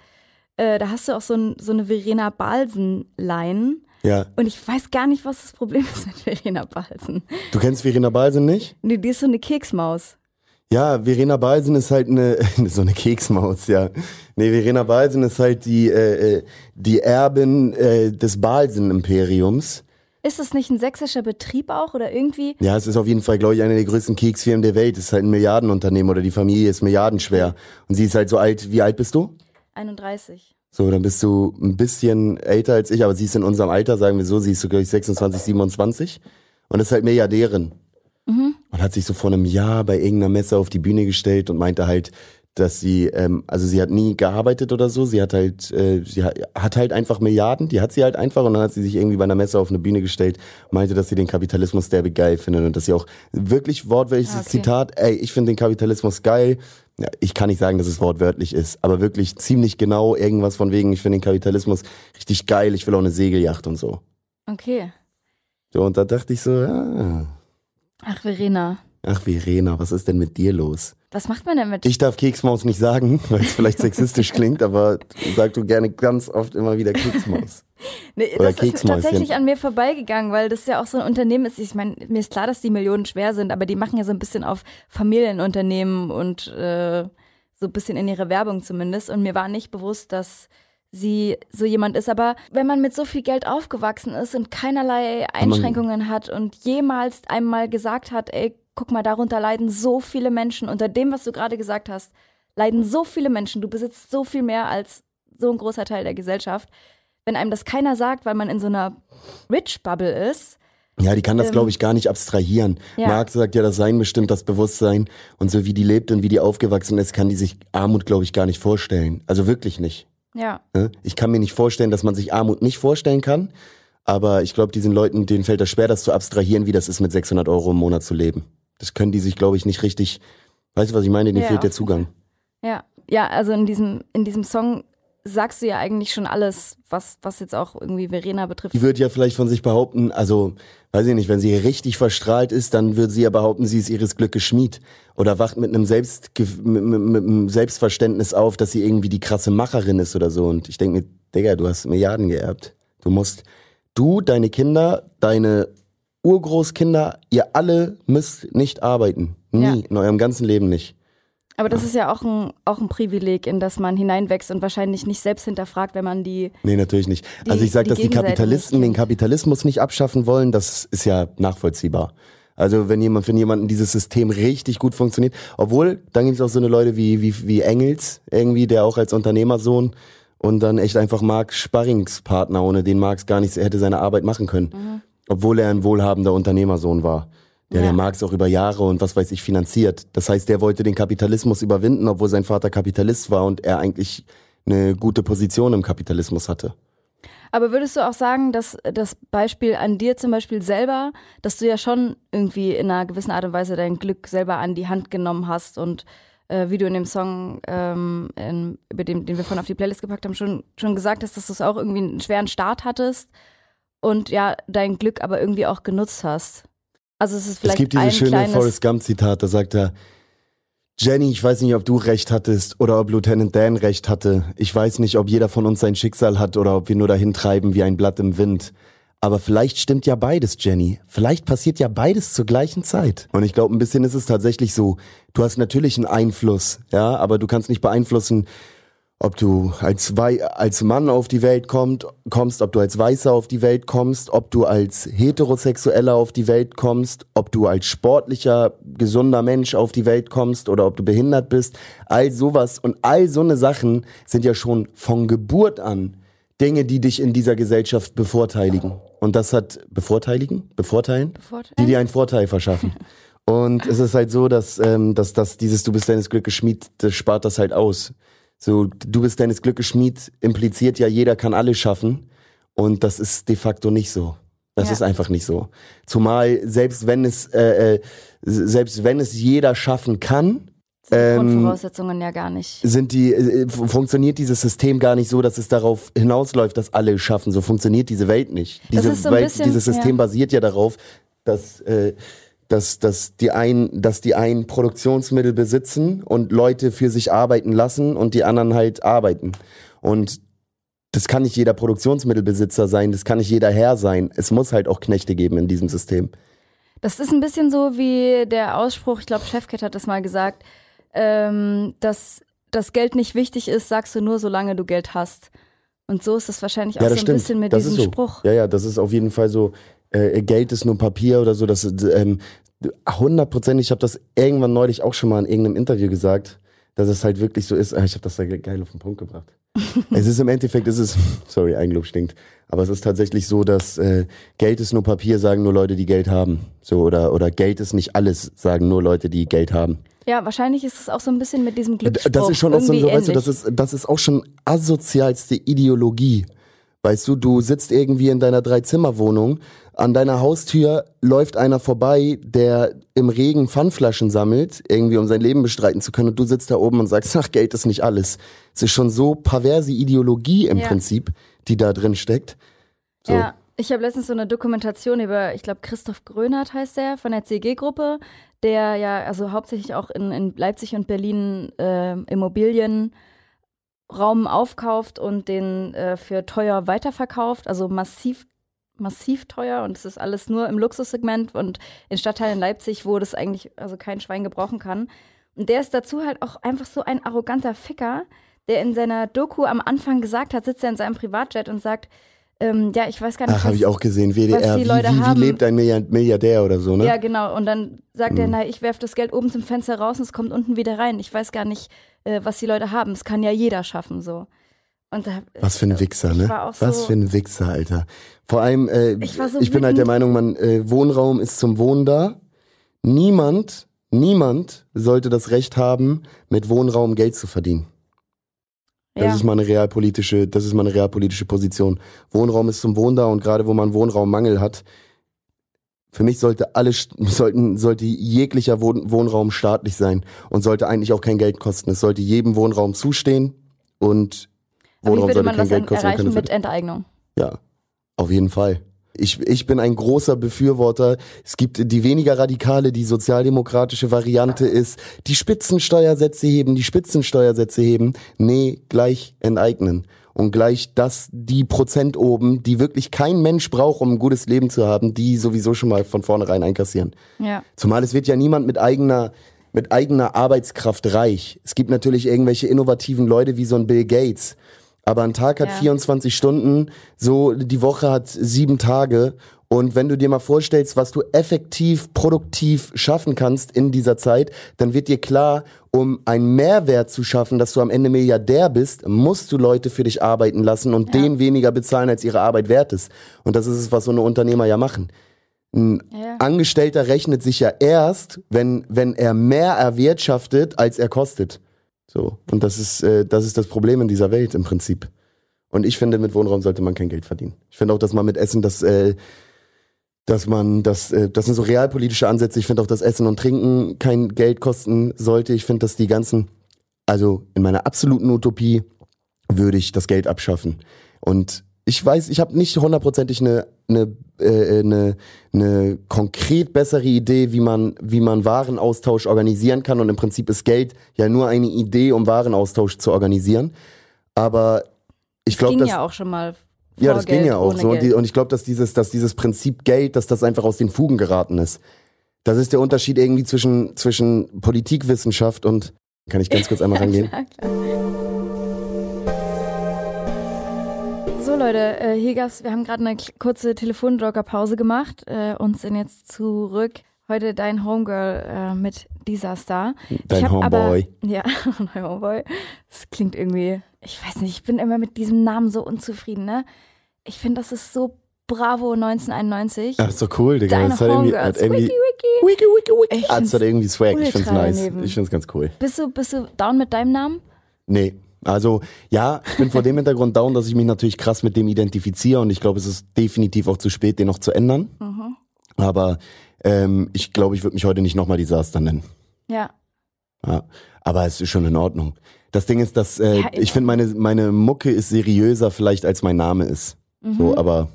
Äh, da hast du auch so, ein, so eine Verena Balsen-Line. Ja. Und ich weiß gar nicht, was das Problem ist mit Verena Balsen. Du kennst Verena Balsen nicht? Nee, die ist so eine Keksmaus. Ja, Verena Balsen ist halt eine, so eine Keksmaus, ja. Nee, Verena Balsen ist halt die, äh, äh, die Erbin äh, des Balsen-Imperiums. Ist das nicht ein sächsischer Betrieb auch oder irgendwie? Ja, es ist auf jeden Fall, glaube ich, eine der größten Keksfirmen der Welt. Es ist halt ein Milliardenunternehmen oder die Familie ist milliardenschwer. Und sie ist halt so alt, wie alt bist du? 31. So, dann bist du ein bisschen älter als ich, aber sie ist in unserem Alter, sagen wir so, sie ist so, glaube ich, 26, 27 und ist halt Milliardärin. Und hat sich so vor einem Jahr bei irgendeiner Messe auf die Bühne gestellt und meinte halt, dass sie, ähm, also sie hat nie gearbeitet oder so, sie hat halt, äh, sie hat, halt einfach Milliarden, die hat sie halt einfach und dann hat sie sich irgendwie bei einer Messe auf eine Bühne gestellt meinte, dass sie den Kapitalismus derbe geil findet und dass sie auch wirklich wortwörtliches Ah, okay. Zitat, ey, ich finde den Kapitalismus geil, ja, ich kann nicht sagen, dass es wortwörtlich ist, aber wirklich ziemlich genau irgendwas von wegen, ich finde den Kapitalismus richtig geil, ich will auch eine Segelyacht und so. Okay. So, und da dachte ich so, ja, Ach, Verena. ach Verena, was ist denn mit dir los? Was macht man denn mit. Ich darf Keksmaus nicht sagen, weil es vielleicht sexistisch klingt, aber sag du gerne ganz oft immer wieder Keksmaus. nee, oder das ist tatsächlich an mir vorbeigegangen, weil das ja auch so ein Unternehmen ist. Ich meine, mir ist klar, dass die Millionen schwer sind, aber die machen ja so ein bisschen auf Familienunternehmen und äh, so ein bisschen in ihre Werbung zumindest. Und mir war nicht bewusst, dass sie so jemand ist. Aber wenn man mit so viel Geld aufgewachsen ist und keinerlei Einschränkungen hat und jemals einmal gesagt hat, ey, guck mal, darunter leiden so viele Menschen, unter dem, was du gerade gesagt hast, leiden so viele Menschen, du besitzt so viel mehr als so ein großer Teil der Gesellschaft. Wenn einem das keiner sagt, weil man in so einer Rich-Bubble ist, Ja, die kann das, Ähm, glaube ich, gar nicht abstrahieren. ja. Marx sagt ja, das Sein bestimmt das Bewusstsein. Und so wie die lebt und wie die aufgewachsen ist, kann die sich Armut, glaube ich, gar nicht vorstellen. Also wirklich nicht. ja, ne? Ich kann mir nicht vorstellen, dass man sich Armut nicht vorstellen kann. Aber ich glaube, diesen Leuten, denen fällt das schwer, das zu abstrahieren, wie das ist, mit 600 Euro im Monat zu leben. Das können die sich, glaube ich, nicht richtig. Weißt du, was ich meine? Denen Ja, fehlt der Zugang. ja. Ja, also in diesem, in diesem Song sagst du ja eigentlich schon alles, was, was jetzt auch irgendwie Verena betrifft. Die wird ja vielleicht von sich behaupten, also, weiß ich nicht, wenn sie richtig verstrahlt ist, dann würde sie ja behaupten, sie ist ihres Glückes Schmied. Oder wacht mit einem, Selbst, mit, mit, mit einem Selbstverständnis auf, dass sie irgendwie die krasse Macherin ist oder so. Und ich denke mir, Digga, du hast Milliarden geerbt. Du musst, du, deine Kinder, deine Urgroßkinder, ihr alle müsst nicht arbeiten. Nie, Ja. in eurem ganzen Leben nicht. Aber das ist ja auch ein, auch ein Privileg, in das man hineinwächst und wahrscheinlich nicht selbst hinterfragt, wenn man die. Nee, natürlich nicht. Die- also ich sage, dass die Kapitalisten den Kapitalismus nicht abschaffen wollen, das ist ja nachvollziehbar. Also wenn jemand, wenn jemanden dieses System richtig gut funktioniert, obwohl, dann gibt es auch so eine Leute wie, wie, wie Engels, irgendwie, der auch als Unternehmersohn und dann echt einfach Marx Sparringspartner, ohne den Marx gar nicht hätte seine Arbeit machen können. Obwohl er ein wohlhabender Unternehmersohn war. Der Ja. der Marx auch über Jahre und was weiß ich finanziert. Das heißt, der wollte den Kapitalismus überwinden, obwohl sein Vater Kapitalist war und er eigentlich eine gute Position im Kapitalismus hatte. Aber würdest du auch sagen, dass das Beispiel an dir zum Beispiel selber, dass du ja schon irgendwie in einer gewissen Art und Weise dein Glück selber an die Hand genommen hast und äh, wie du in dem Song, ähm, in, über den, den wir vorhin auf die Playlist gepackt haben, schon, schon gesagt hast, dass du es auch irgendwie einen schweren Start hattest und ja, dein Glück aber irgendwie auch genutzt hast. Also es ist vielleicht es gibt dieses schöne Forrest Gump-Zitat, da sagt er, Jenny, ich weiß nicht, ob du recht hattest oder ob Lieutenant Dan recht hatte. Ich weiß nicht, ob jeder von uns sein Schicksal hat oder ob wir nur dahin treiben wie ein Blatt im Wind. Aber vielleicht stimmt ja beides, Jenny. Vielleicht passiert ja beides zur gleichen Zeit. Und ich glaube, ein bisschen ist es tatsächlich so. Du hast natürlich einen Einfluss, ja, aber du kannst nicht beeinflussen, ob du als, Wei als Mann auf die Welt kommt, kommst, ob du als Weißer auf die Welt kommst, ob du als Heterosexueller auf die Welt kommst, ob du als sportlicher, gesunder Mensch auf die Welt kommst oder ob du behindert bist. All sowas und all so eine Sachen sind ja schon von Geburt an Dinge, die dich in dieser Gesellschaft bevorteiligen. Und das hat bevorteiligen? Bevorteilen? Bevorteilen? Die dir einen Vorteil verschaffen. Und es ist halt so, dass, ähm, dass, dass dieses Du bist deines Glückes Schmied, das spart das halt aus. So, du bist deines Glückes Schmied impliziert ja, jeder kann alles schaffen. Und das ist de facto nicht so. Das Ja. ist einfach nicht so. Zumal selbst wenn es, äh, äh, selbst wenn es jeder schaffen kann, sind die ähm, Grundvoraussetzungen ja gar nicht. sind die, äh, fu- funktioniert dieses System gar nicht so, dass es darauf hinausläuft, dass alle schaffen. So funktioniert diese Welt nicht. Diese so Welt, bisschen- dieses System ja. basiert ja darauf, dass, äh, dass, dass, die einen, dass die einen Produktionsmittel besitzen und Leute für sich arbeiten lassen und die anderen halt arbeiten. Und das kann nicht jeder Produktionsmittelbesitzer sein, das kann nicht jeder Herr sein. Es muss halt auch Knechte geben in diesem System. Das ist ein bisschen so wie der Ausspruch, ich glaube, Chefcat hat das mal gesagt, ähm, dass das Geld nicht wichtig ist, sagst du nur, solange du Geld hast. Und so ist es wahrscheinlich auch Ja, so ein stimmt. bisschen mit das diesem so. Spruch. Ja, ja, das ist auf jeden Fall so. Äh, Geld ist nur Papier oder so. Das ähm, hundertprozentig. Ich habe das irgendwann neulich auch schon mal in irgendeinem Interview gesagt, dass es halt wirklich so ist. Ah, Ich habe das da ge- geil auf den Punkt gebracht. es ist im Endeffekt, es ist, sorry, Eigenlob stinkt, aber es ist tatsächlich so, dass äh, Geld ist nur Papier, sagen nur Leute, die Geld haben. So oder oder Geld ist nicht alles, sagen nur Leute, die Geld haben. Ja, wahrscheinlich ist es auch so ein bisschen mit diesem Glücksspruch. Das ist schon auch so, weißt du, das ist, das ist auch schon asozialste Ideologie. Weißt du, du sitzt irgendwie in deiner Dreizimmerwohnung, an deiner Haustür läuft einer vorbei, der im Regen Pfandflaschen sammelt, irgendwie um sein Leben bestreiten zu können und du sitzt da oben und sagst, ach, Geld ist nicht alles. Es ist schon so perverse Ideologie im Ja. Prinzip, die da drin steckt. So. Ja, ich habe letztens so eine Dokumentation über, ich glaube, Christoph Grönert heißt der, von der CG-Gruppe, der ja also hauptsächlich auch in, in Leipzig und Berlin äh, Immobilienraum aufkauft und den äh, für teuer weiterverkauft, also massiv massiv teuer und es ist alles nur im Luxussegment und in Stadtteilen Leipzig, wo das eigentlich also kein Schwein gebrauchen kann. Und der ist dazu halt auch einfach so ein arroganter Ficker, der in seiner Doku am Anfang gesagt hat, sitzt er in seinem Privatjet und sagt, ähm, ja, ich weiß gar nicht, Ach, habe was- ich auch gesehen, WDR, die wie, Leute wie, wie lebt ein Milliard- Milliardär oder so, ne? Ja, genau. Und dann sagt er, Mhm. na, ich werfe das Geld oben zum Fenster raus und es kommt unten wieder rein. Ich weiß gar nicht, äh, was die Leute haben. Es kann ja jeder schaffen, so. Und da, Was für ein Wichser, ich ne? Was so- für ein Wichser, Alter. Vor allem, äh, Ich so ich bin halt der. Meinung, man, äh, Wohnraum ist zum Wohnen da. Niemand, niemand sollte das Recht haben, mit Wohnraum Geld zu verdienen. Das ja. ist mal eine realpolitische, das ist mal eine realpolitische Position. Wohnraum ist zum Wohnen da und gerade wo man Wohnraummangel hat, für mich sollte alles, sollten, sollte jeglicher Wohn, Wohnraum staatlich sein und sollte eigentlich auch kein Geld kosten. Es sollte jedem Wohnraum zustehen und Wohnraum würde sollte man kein Geld kosten. erreichen mit Enteignung? ja, auf jeden Fall. Ich, ich bin ein großer Befürworter. Es gibt die weniger radikale, die sozialdemokratische Variante ist, die Spitzensteuersätze heben, die Spitzensteuersätze heben. Nee, gleich enteignen. Und gleich das, die Prozent oben, die wirklich kein Mensch braucht, um ein gutes Leben zu haben, die sowieso schon mal von vornherein einkassieren. Ja. Zumal es wird ja niemand mit eigener mit eigener Arbeitskraft reich. Es gibt natürlich irgendwelche innovativen Leute wie so ein Bill Gates. Aber ein Tag hat Ja. 24 Stunden, so die Woche hat sieben Tage. Und wenn du dir mal vorstellst, was du effektiv, produktiv schaffen kannst in dieser Zeit, dann wird dir klar, um einen Mehrwert zu schaffen, dass du am Ende Milliardär bist, musst du Leute für dich arbeiten lassen und denen weniger bezahlen, als ihre Arbeit wert ist. Und das ist es, was so eine Unternehmer ja machen. Ein Ja. Angestellter rechnet sich ja erst, wenn, wenn er mehr erwirtschaftet, als er kostet. So. Und das ist, äh, das ist das Problem in dieser Welt im Prinzip. Und ich finde, mit Wohnraum sollte man kein Geld verdienen. Ich finde auch, dass man mit Essen das, äh, dass man das, äh, das sind so realpolitische Ansätze. Ich finde auch, dass Essen und Trinken kein Geld kosten sollte. Ich finde, dass die ganzen, also in meiner absoluten Utopie würde ich das Geld abschaffen. Und ich weiß, ich habe nicht hundertprozentig eine, eine, äh, eine, eine konkret bessere Idee, wie man, wie man Warenaustausch organisieren kann. Und im Prinzip ist Geld ja nur eine Idee, um Warenaustausch zu organisieren. Aber ich glaube, Ging dass ja auch schon mal. ja, das ging Geld, ja auch so. Und, die, und ich glaube, dass dieses, dass dieses Prinzip Geld, dass das einfach aus den Fugen geraten ist. Das ist der Unterschied irgendwie zwischen, zwischen Politikwissenschaft und. Kann ich ganz kurz einmal rangehen? Klar, klar. So Leute, äh, hier gab's, wir haben gerade eine kurze Telefonjoker-Pause gemacht äh, und sind jetzt zurück. Heute dein Homegirl äh, mit Disaster. Dein Ich hab Homeboy. Aber, ja, dein Homeboy. Das klingt irgendwie, ich weiß nicht, ich bin immer mit diesem Namen so unzufrieden, ne? Ich finde, das ist so Bravo 1991. Ach, ist doch cool, Digga. Deine Das hat irgendwie, hat irgendwie, Wiki, wiki. wiki, wiki, wiki. Ich das hat irgendwie Swag. Ich find's nice. daneben. Ich find's ganz cool. Bist du, bist du down mit deinem Namen? Nee. Also, ja, ich bin vor dem Hintergrund down, dass ich mich natürlich krass mit dem identifiziere und ich glaube, es ist definitiv auch zu spät, den noch zu ändern. Mhm. Aber ähm, ich glaube, ich würde mich heute nicht nochmal Desaster nennen. Ja. Ja, aber es ist schon in Ordnung. Das Ding ist, dass äh, Ja, ich finde, meine, meine Mucke ist seriöser vielleicht, als mein Name ist. Mhm. So, aber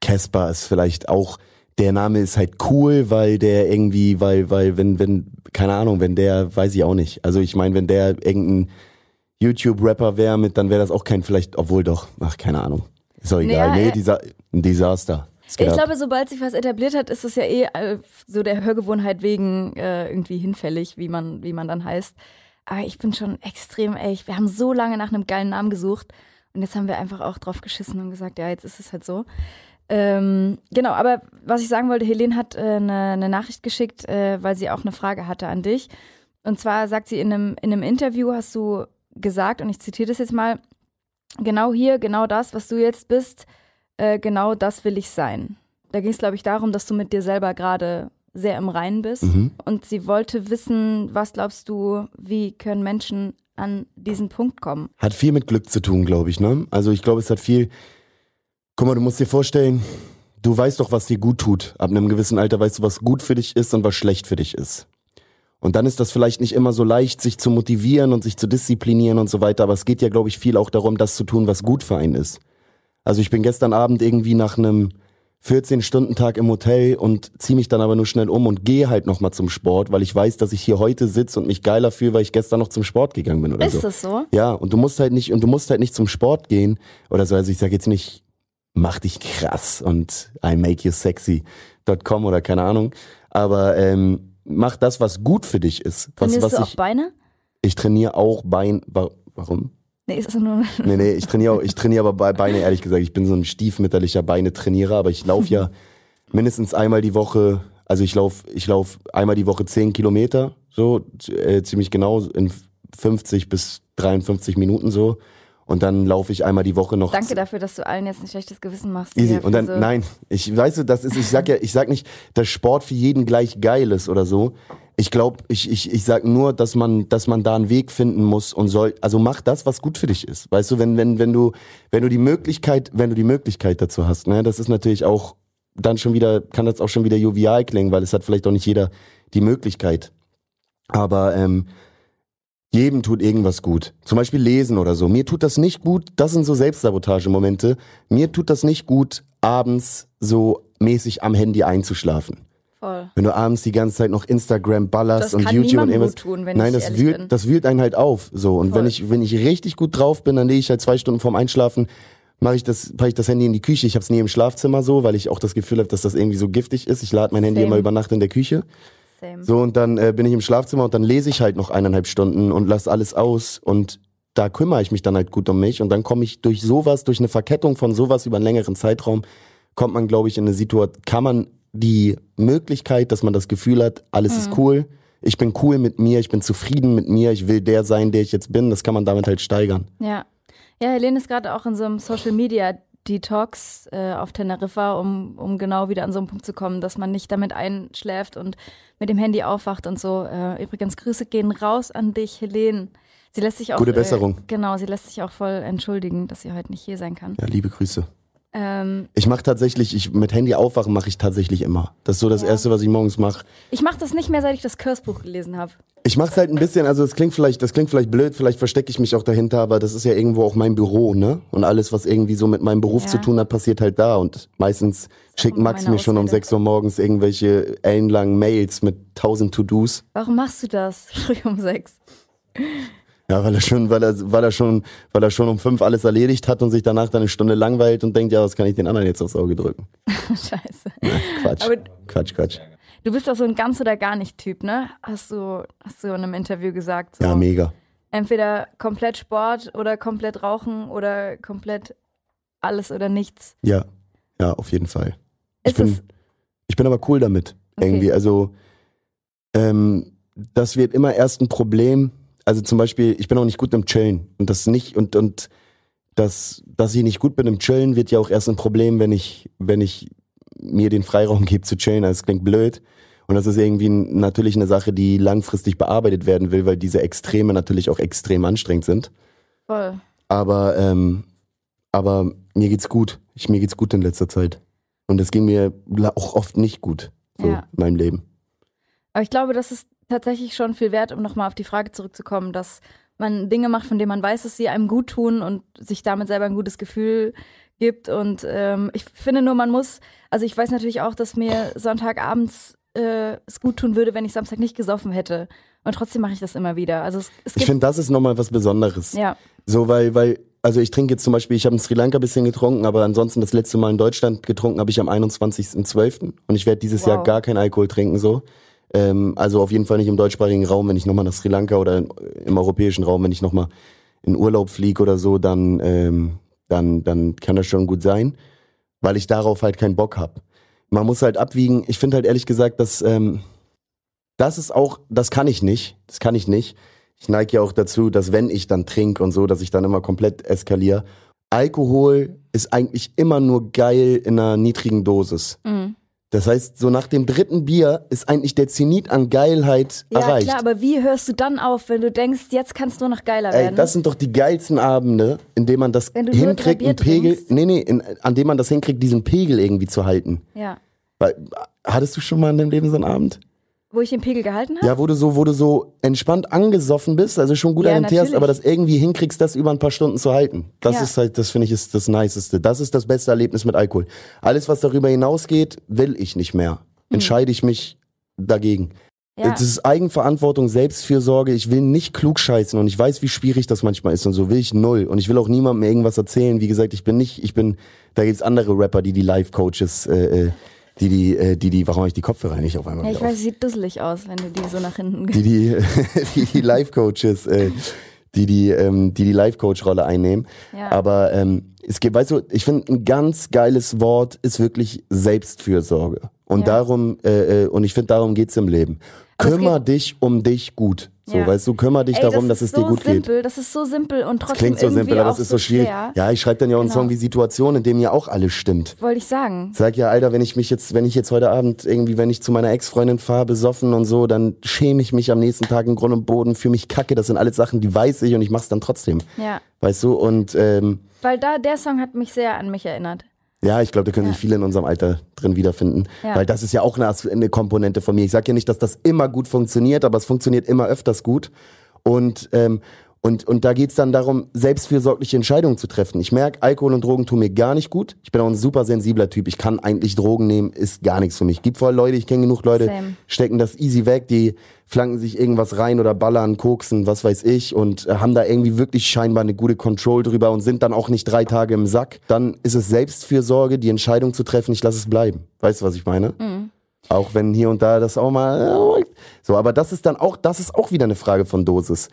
Casper ist vielleicht auch, der Name ist halt cool, weil der irgendwie, weil, weil, wenn, wenn, keine Ahnung, wenn der, weiß ich auch nicht. Also ich meine, wenn der irgendein YouTube-Rapper wäre, mit, dann wäre das auch kein, vielleicht, obwohl doch, ach, keine Ahnung. Ist doch egal. Ja, nee, ja. dieser, ein Desaster. Ich glaube, sobald sich was etabliert hat, ist es ja eh äh, so der Hörgewohnheit wegen äh, irgendwie hinfällig, wie man, wie man dann heißt. Aber ich bin schon extrem, ey, wir haben so lange nach einem geilen Namen gesucht und jetzt haben wir einfach auch drauf geschissen und gesagt, ja, jetzt ist es halt so. Ähm, genau, aber was ich sagen wollte, Helene hat äh, eine, eine Nachricht geschickt, äh, weil sie auch eine Frage hatte an dich. Und zwar sagt sie in einem, in einem Interview, hast du gesagt, und ich zitiere das jetzt mal, genau hier, genau das, was du jetzt bist, äh, genau das will ich sein. Da ging es, glaube ich, darum, dass du mit dir selber gerade sehr im Reinen bist. Mhm. Und sie wollte wissen, was glaubst du, wie können Menschen an diesen Punkt kommen? Hat viel mit Glück zu tun, glaube ich, ne? Also ich glaube, es hat viel. Guck mal, du musst dir vorstellen, du weißt doch, was dir gut tut. Ab einem gewissen Alter weißt du, was gut für dich ist und was schlecht für dich ist. Und dann ist das vielleicht nicht immer so leicht, sich zu motivieren und sich zu disziplinieren und so weiter, aber es geht ja, glaube ich, viel auch darum, das zu tun, was gut für einen ist. Also ich bin gestern Abend irgendwie nach einem 14-Stunden-Tag im Hotel und ziehe mich dann aber nur schnell um und gehe halt nochmal zum Sport, weil ich weiß, dass ich hier heute sitze und mich geiler fühle, weil ich gestern noch zum Sport gegangen bin oder Ist so. das so? Ja, und du musst halt nicht, und du musst halt nicht zum Sport gehen oder so. Also ich sage jetzt nicht, mach dich krass und I make you sexy.com oder keine Ahnung. Aber ähm, mach das, was gut für dich ist. Was, Trainierst was du auch ich, Beine? ich trainiere auch Bein. wa- Warum? Nee, ist das nur. Nee, nee, ich trainiere auch, ich trainiere aber bei Beine, ehrlich gesagt. Ich bin so ein stiefmütterlicher Beine-Trainierer, aber ich laufe ja mindestens einmal die Woche, also ich laufe ich lauf einmal die Woche 10 Kilometer, so äh, ziemlich genau in 50 bis 53 Minuten so. Und dann laufe ich einmal die Woche noch. Danke dafür, dass du allen jetzt ein schlechtes Gewissen machst. Easy. Und dann, so- nein, ich weißt du, das ist, ich sag ja, ich sag nicht, dass Sport für jeden gleich geil ist oder so. Ich glaube, ich, ich, ich sag nur, dass man, dass man da einen Weg finden muss und soll, also mach das, was gut für dich ist. Weißt du, wenn, wenn, wenn du, wenn du die Möglichkeit, wenn du die Möglichkeit dazu hast, ne, das ist natürlich auch dann schon wieder, kann das auch schon wieder jovial klingen, weil es hat vielleicht auch nicht jeder die Möglichkeit. Aber ähm, jedem tut irgendwas gut. Zum Beispiel lesen oder so. Mir tut das nicht gut. Das sind so Selbstsabotage-Momente. Mir tut das nicht gut, abends so mäßig am Handy einzuschlafen. Voll. Wenn du abends die ganze Zeit noch Instagram ballerst Das und YouTube und irgendwas. gut tun, wenn Nein, ich das wühlt, bin. das wühlt einen halt auf. So. Und Voll. wenn ich, wenn ich richtig gut drauf bin, dann lege ich halt zwei Stunden vorm Einschlafen, mache ich das, packe ich das Handy in die Küche. Ich habe es nie im Schlafzimmer so, weil ich auch das Gefühl habe, dass das irgendwie so giftig ist. Ich lade mein Handy Same. immer über Nacht in der Küche. Same. So, und dann äh, bin ich im Schlafzimmer und dann lese ich halt noch eineinhalb Stunden und lasse alles aus und da kümmere ich mich dann halt gut um mich und dann komme ich durch sowas, durch eine Verkettung von sowas über einen längeren Zeitraum, kommt man, glaube ich, in eine Situation, kann man die Möglichkeit, dass man das Gefühl hat, alles ist cool, ich bin cool mit mir, ich bin zufrieden mit mir, ich will der sein, der ich jetzt bin, das kann man damit halt steigern. Ja. Ja, Helene ist gerade auch in so einem Social Media Detox äh, auf Teneriffa, um, um genau wieder an so einen Punkt zu kommen, dass man nicht damit einschläft und mit dem Handy aufwacht und so. Äh, übrigens, Grüße gehen raus an dich, Helene. Sie lässt sich auch. Gute Besserung. Äh, genau, sie lässt sich auch voll entschuldigen, dass sie heute nicht hier sein kann. Ja, liebe Grüße. Ähm, Ich mache tatsächlich, ich mit Handy aufwachen mache ich tatsächlich immer. Das ist so das Ja. Erste, was ich morgens mache. ich mache das nicht mehr, seit ich das Curse-Buch gelesen habe. Ich mache es halt ein bisschen, also das klingt vielleicht, das klingt vielleicht blöd, vielleicht verstecke ich mich auch dahinter, aber das ist ja irgendwo auch mein Büro, ne? Und alles, was irgendwie so mit meinem Beruf Ja. zu tun hat, passiert halt da. Und meistens schickt Max mir schon um Ausrede. 6 Uhr morgens irgendwelche ellenlangen Mails mit 1000 To-Dos. Warum machst du das? Früh um sechs. Ja, weil er schon, weil er, weil er schon, weil er schon um fünf alles erledigt hat und sich danach dann eine Stunde langweilt und denkt, ja, was kann ich den anderen jetzt aufs Auge drücken? Scheiße. Quatsch. Aber- Quatsch, Quatsch. Du bist doch so ein ganz oder gar nicht Typ, ne? Hast du, hast du in einem Interview gesagt. So. Ja, mega. Entweder komplett Sport oder komplett Rauchen oder komplett alles oder nichts. Ja, ja, auf jeden Fall. Ich Ist bin, es, ich bin aber cool damit. Okay. Irgendwie. Also, ähm, das wird immer erst ein Problem. Also zum Beispiel, ich bin auch nicht gut im Chillen. Und das nicht, und, und das, dass ich nicht gut bin im Chillen, wird ja auch erst ein Problem, wenn ich, wenn ich mir den Freiraum gebe zu chillen. Also es klingt blöd. Und das ist irgendwie natürlich eine Sache, die langfristig bearbeitet werden will, weil diese Extreme natürlich auch extrem anstrengend sind. voll. Aber, ähm, aber mir geht's gut. Ich, mir geht's gut in letzter Zeit. Und es ging mir auch oft nicht gut. So Ja. in meinem Leben. Aber ich glaube, das ist tatsächlich schon viel wert, um nochmal auf die Frage zurückzukommen, dass man Dinge macht, von denen man weiß, dass sie einem gut tun und sich damit selber ein gutes Gefühl gibt. Und ähm, ich finde nur, man muss, also ich weiß natürlich auch, dass mir Sonntagabends äh, es gut tun würde, wenn ich Samstag nicht gesoffen hätte. Und trotzdem mache ich das immer wieder. Also es, es Ich finde, das ist nochmal was Besonderes. ja, So, weil, weil, also ich trinke jetzt zum Beispiel, ich habe in Sri Lanka ein bisschen getrunken, aber ansonsten das letzte Mal in Deutschland getrunken habe ich am 21.12. Und ich werde dieses Wow. Jahr gar keinen Alkohol trinken, so. Ähm, also auf jeden Fall nicht im deutschsprachigen Raum, wenn ich nochmal nach Sri Lanka oder im europäischen Raum, wenn ich nochmal in Urlaub fliege oder so, dann, ähm, dann, dann kann das schon gut sein, weil ich darauf halt keinen Bock hab. Man muss halt abwiegen. Ich finde halt ehrlich gesagt, dass ähm, das ist auch, das kann ich nicht. Das kann ich nicht. Ich neige ja auch dazu, dass wenn ich dann trinke und so, dass ich dann immer komplett eskaliere. Alkohol ist eigentlich immer nur geil in einer niedrigen Dosis. mhm. Das heißt, so nach dem dritten Bier ist eigentlich der Zenit an Geilheit ja erreicht. klar, aber wie hörst du dann auf, wenn du denkst, jetzt kann es nur noch geiler Ey, werden? das sind doch die geilsten Abende, in denen man das du hinkriegt, einen Pegel, trinkst. nee, nee, in, an dem man das hinkriegt, diesen Pegel irgendwie zu halten. ja. Weil, hattest du schon mal in deinem Leben so einen Abend? Wo ich den Pegel gehalten habe? Ja, wo du so, wo du so entspannt angesoffen bist, also schon gut Ja, natürlich. aber das irgendwie hinkriegst, das über ein paar Stunden zu halten. Das Ja. ist halt, das finde ich ist das Niceste. Das ist das beste Erlebnis mit Alkohol. Alles, was darüber hinausgeht, will ich nicht mehr. Entscheide ich mich dagegen. Hm. Ja. Das ist Eigenverantwortung, Selbstfürsorge. Ich will nicht klug scheißen und ich weiß, wie schwierig das manchmal ist und so will ich null. Und ich will auch niemandem irgendwas erzählen. Wie gesagt, ich bin nicht, ich bin, da gibt's andere Rapper, die die Life-Coaches, äh, äh, die die, äh, die die, warum hab ich die Kopfhörer nicht auf einmal Ja, ich weiß, es sieht dusselig aus, wenn du die so nach hinten die die, die, die Life-Coaches, äh, die die, ähm, die, die Life-Coach-Rolle einnehmen. Ja. Aber ähm, es gibt, weißt du, ich finde, ein ganz geiles Wort ist wirklich Selbstfürsorge. Und Ja. darum, äh, äh, und ich finde, darum geht's im Leben. Aber Kümmer dich um dich gut. So, Ja. weißt du, kümmer dich Ey, darum, das dass ist es dir so gut geht. simpel, Das ist so simpel und trotzdem Klingt so simpel, aber es ist so schwierig. schwer. Ja, ich schreibe dann ja auch einen Genau. Song wie Situation, in dem ja auch alles stimmt. Wollte ich sagen. Sag ja, Alter, wenn ich mich jetzt, wenn ich jetzt heute Abend irgendwie, wenn ich zu meiner Ex-Freundin fahre, besoffen und so, dann schäme ich mich am nächsten Tag im Grund und Boden, für mich kacke. Das sind alles Sachen, die weiß ich und ich mach's dann trotzdem. Ja. Weißt du? Und ähm, Weil da, der Song hat mich sehr an mich erinnert. Ja, ich glaube, da können Ja. sich viele in unserem Alter drin wiederfinden. Ja. Weil das ist ja auch eine, eine Komponente von mir. Ich sage ja nicht, dass das immer gut funktioniert, aber es funktioniert immer öfters gut. Und, ähm, und, und da geht's dann darum, selbstfürsorgliche Entscheidungen zu treffen. Ich merke, Alkohol und Drogen tun mir gar nicht gut. Ich bin auch ein super sensibler Typ. Ich kann eigentlich Drogen nehmen, ist gar nichts für mich. Gibt voll Leute, ich kenne genug Leute, Same. stecken das easy weg, die flanken sich irgendwas rein oder ballern, koksen, was weiß ich und äh, haben da irgendwie wirklich scheinbar eine gute Control drüber und sind dann auch nicht drei Tage im Sack. Dann ist es Selbstfürsorge, die Entscheidung zu treffen, ich lasse es bleiben. Weißt du, was ich meine? Auch wenn hier und da das auch mal. So, aber das ist dann auch, das ist auch wieder eine Frage von Dosis.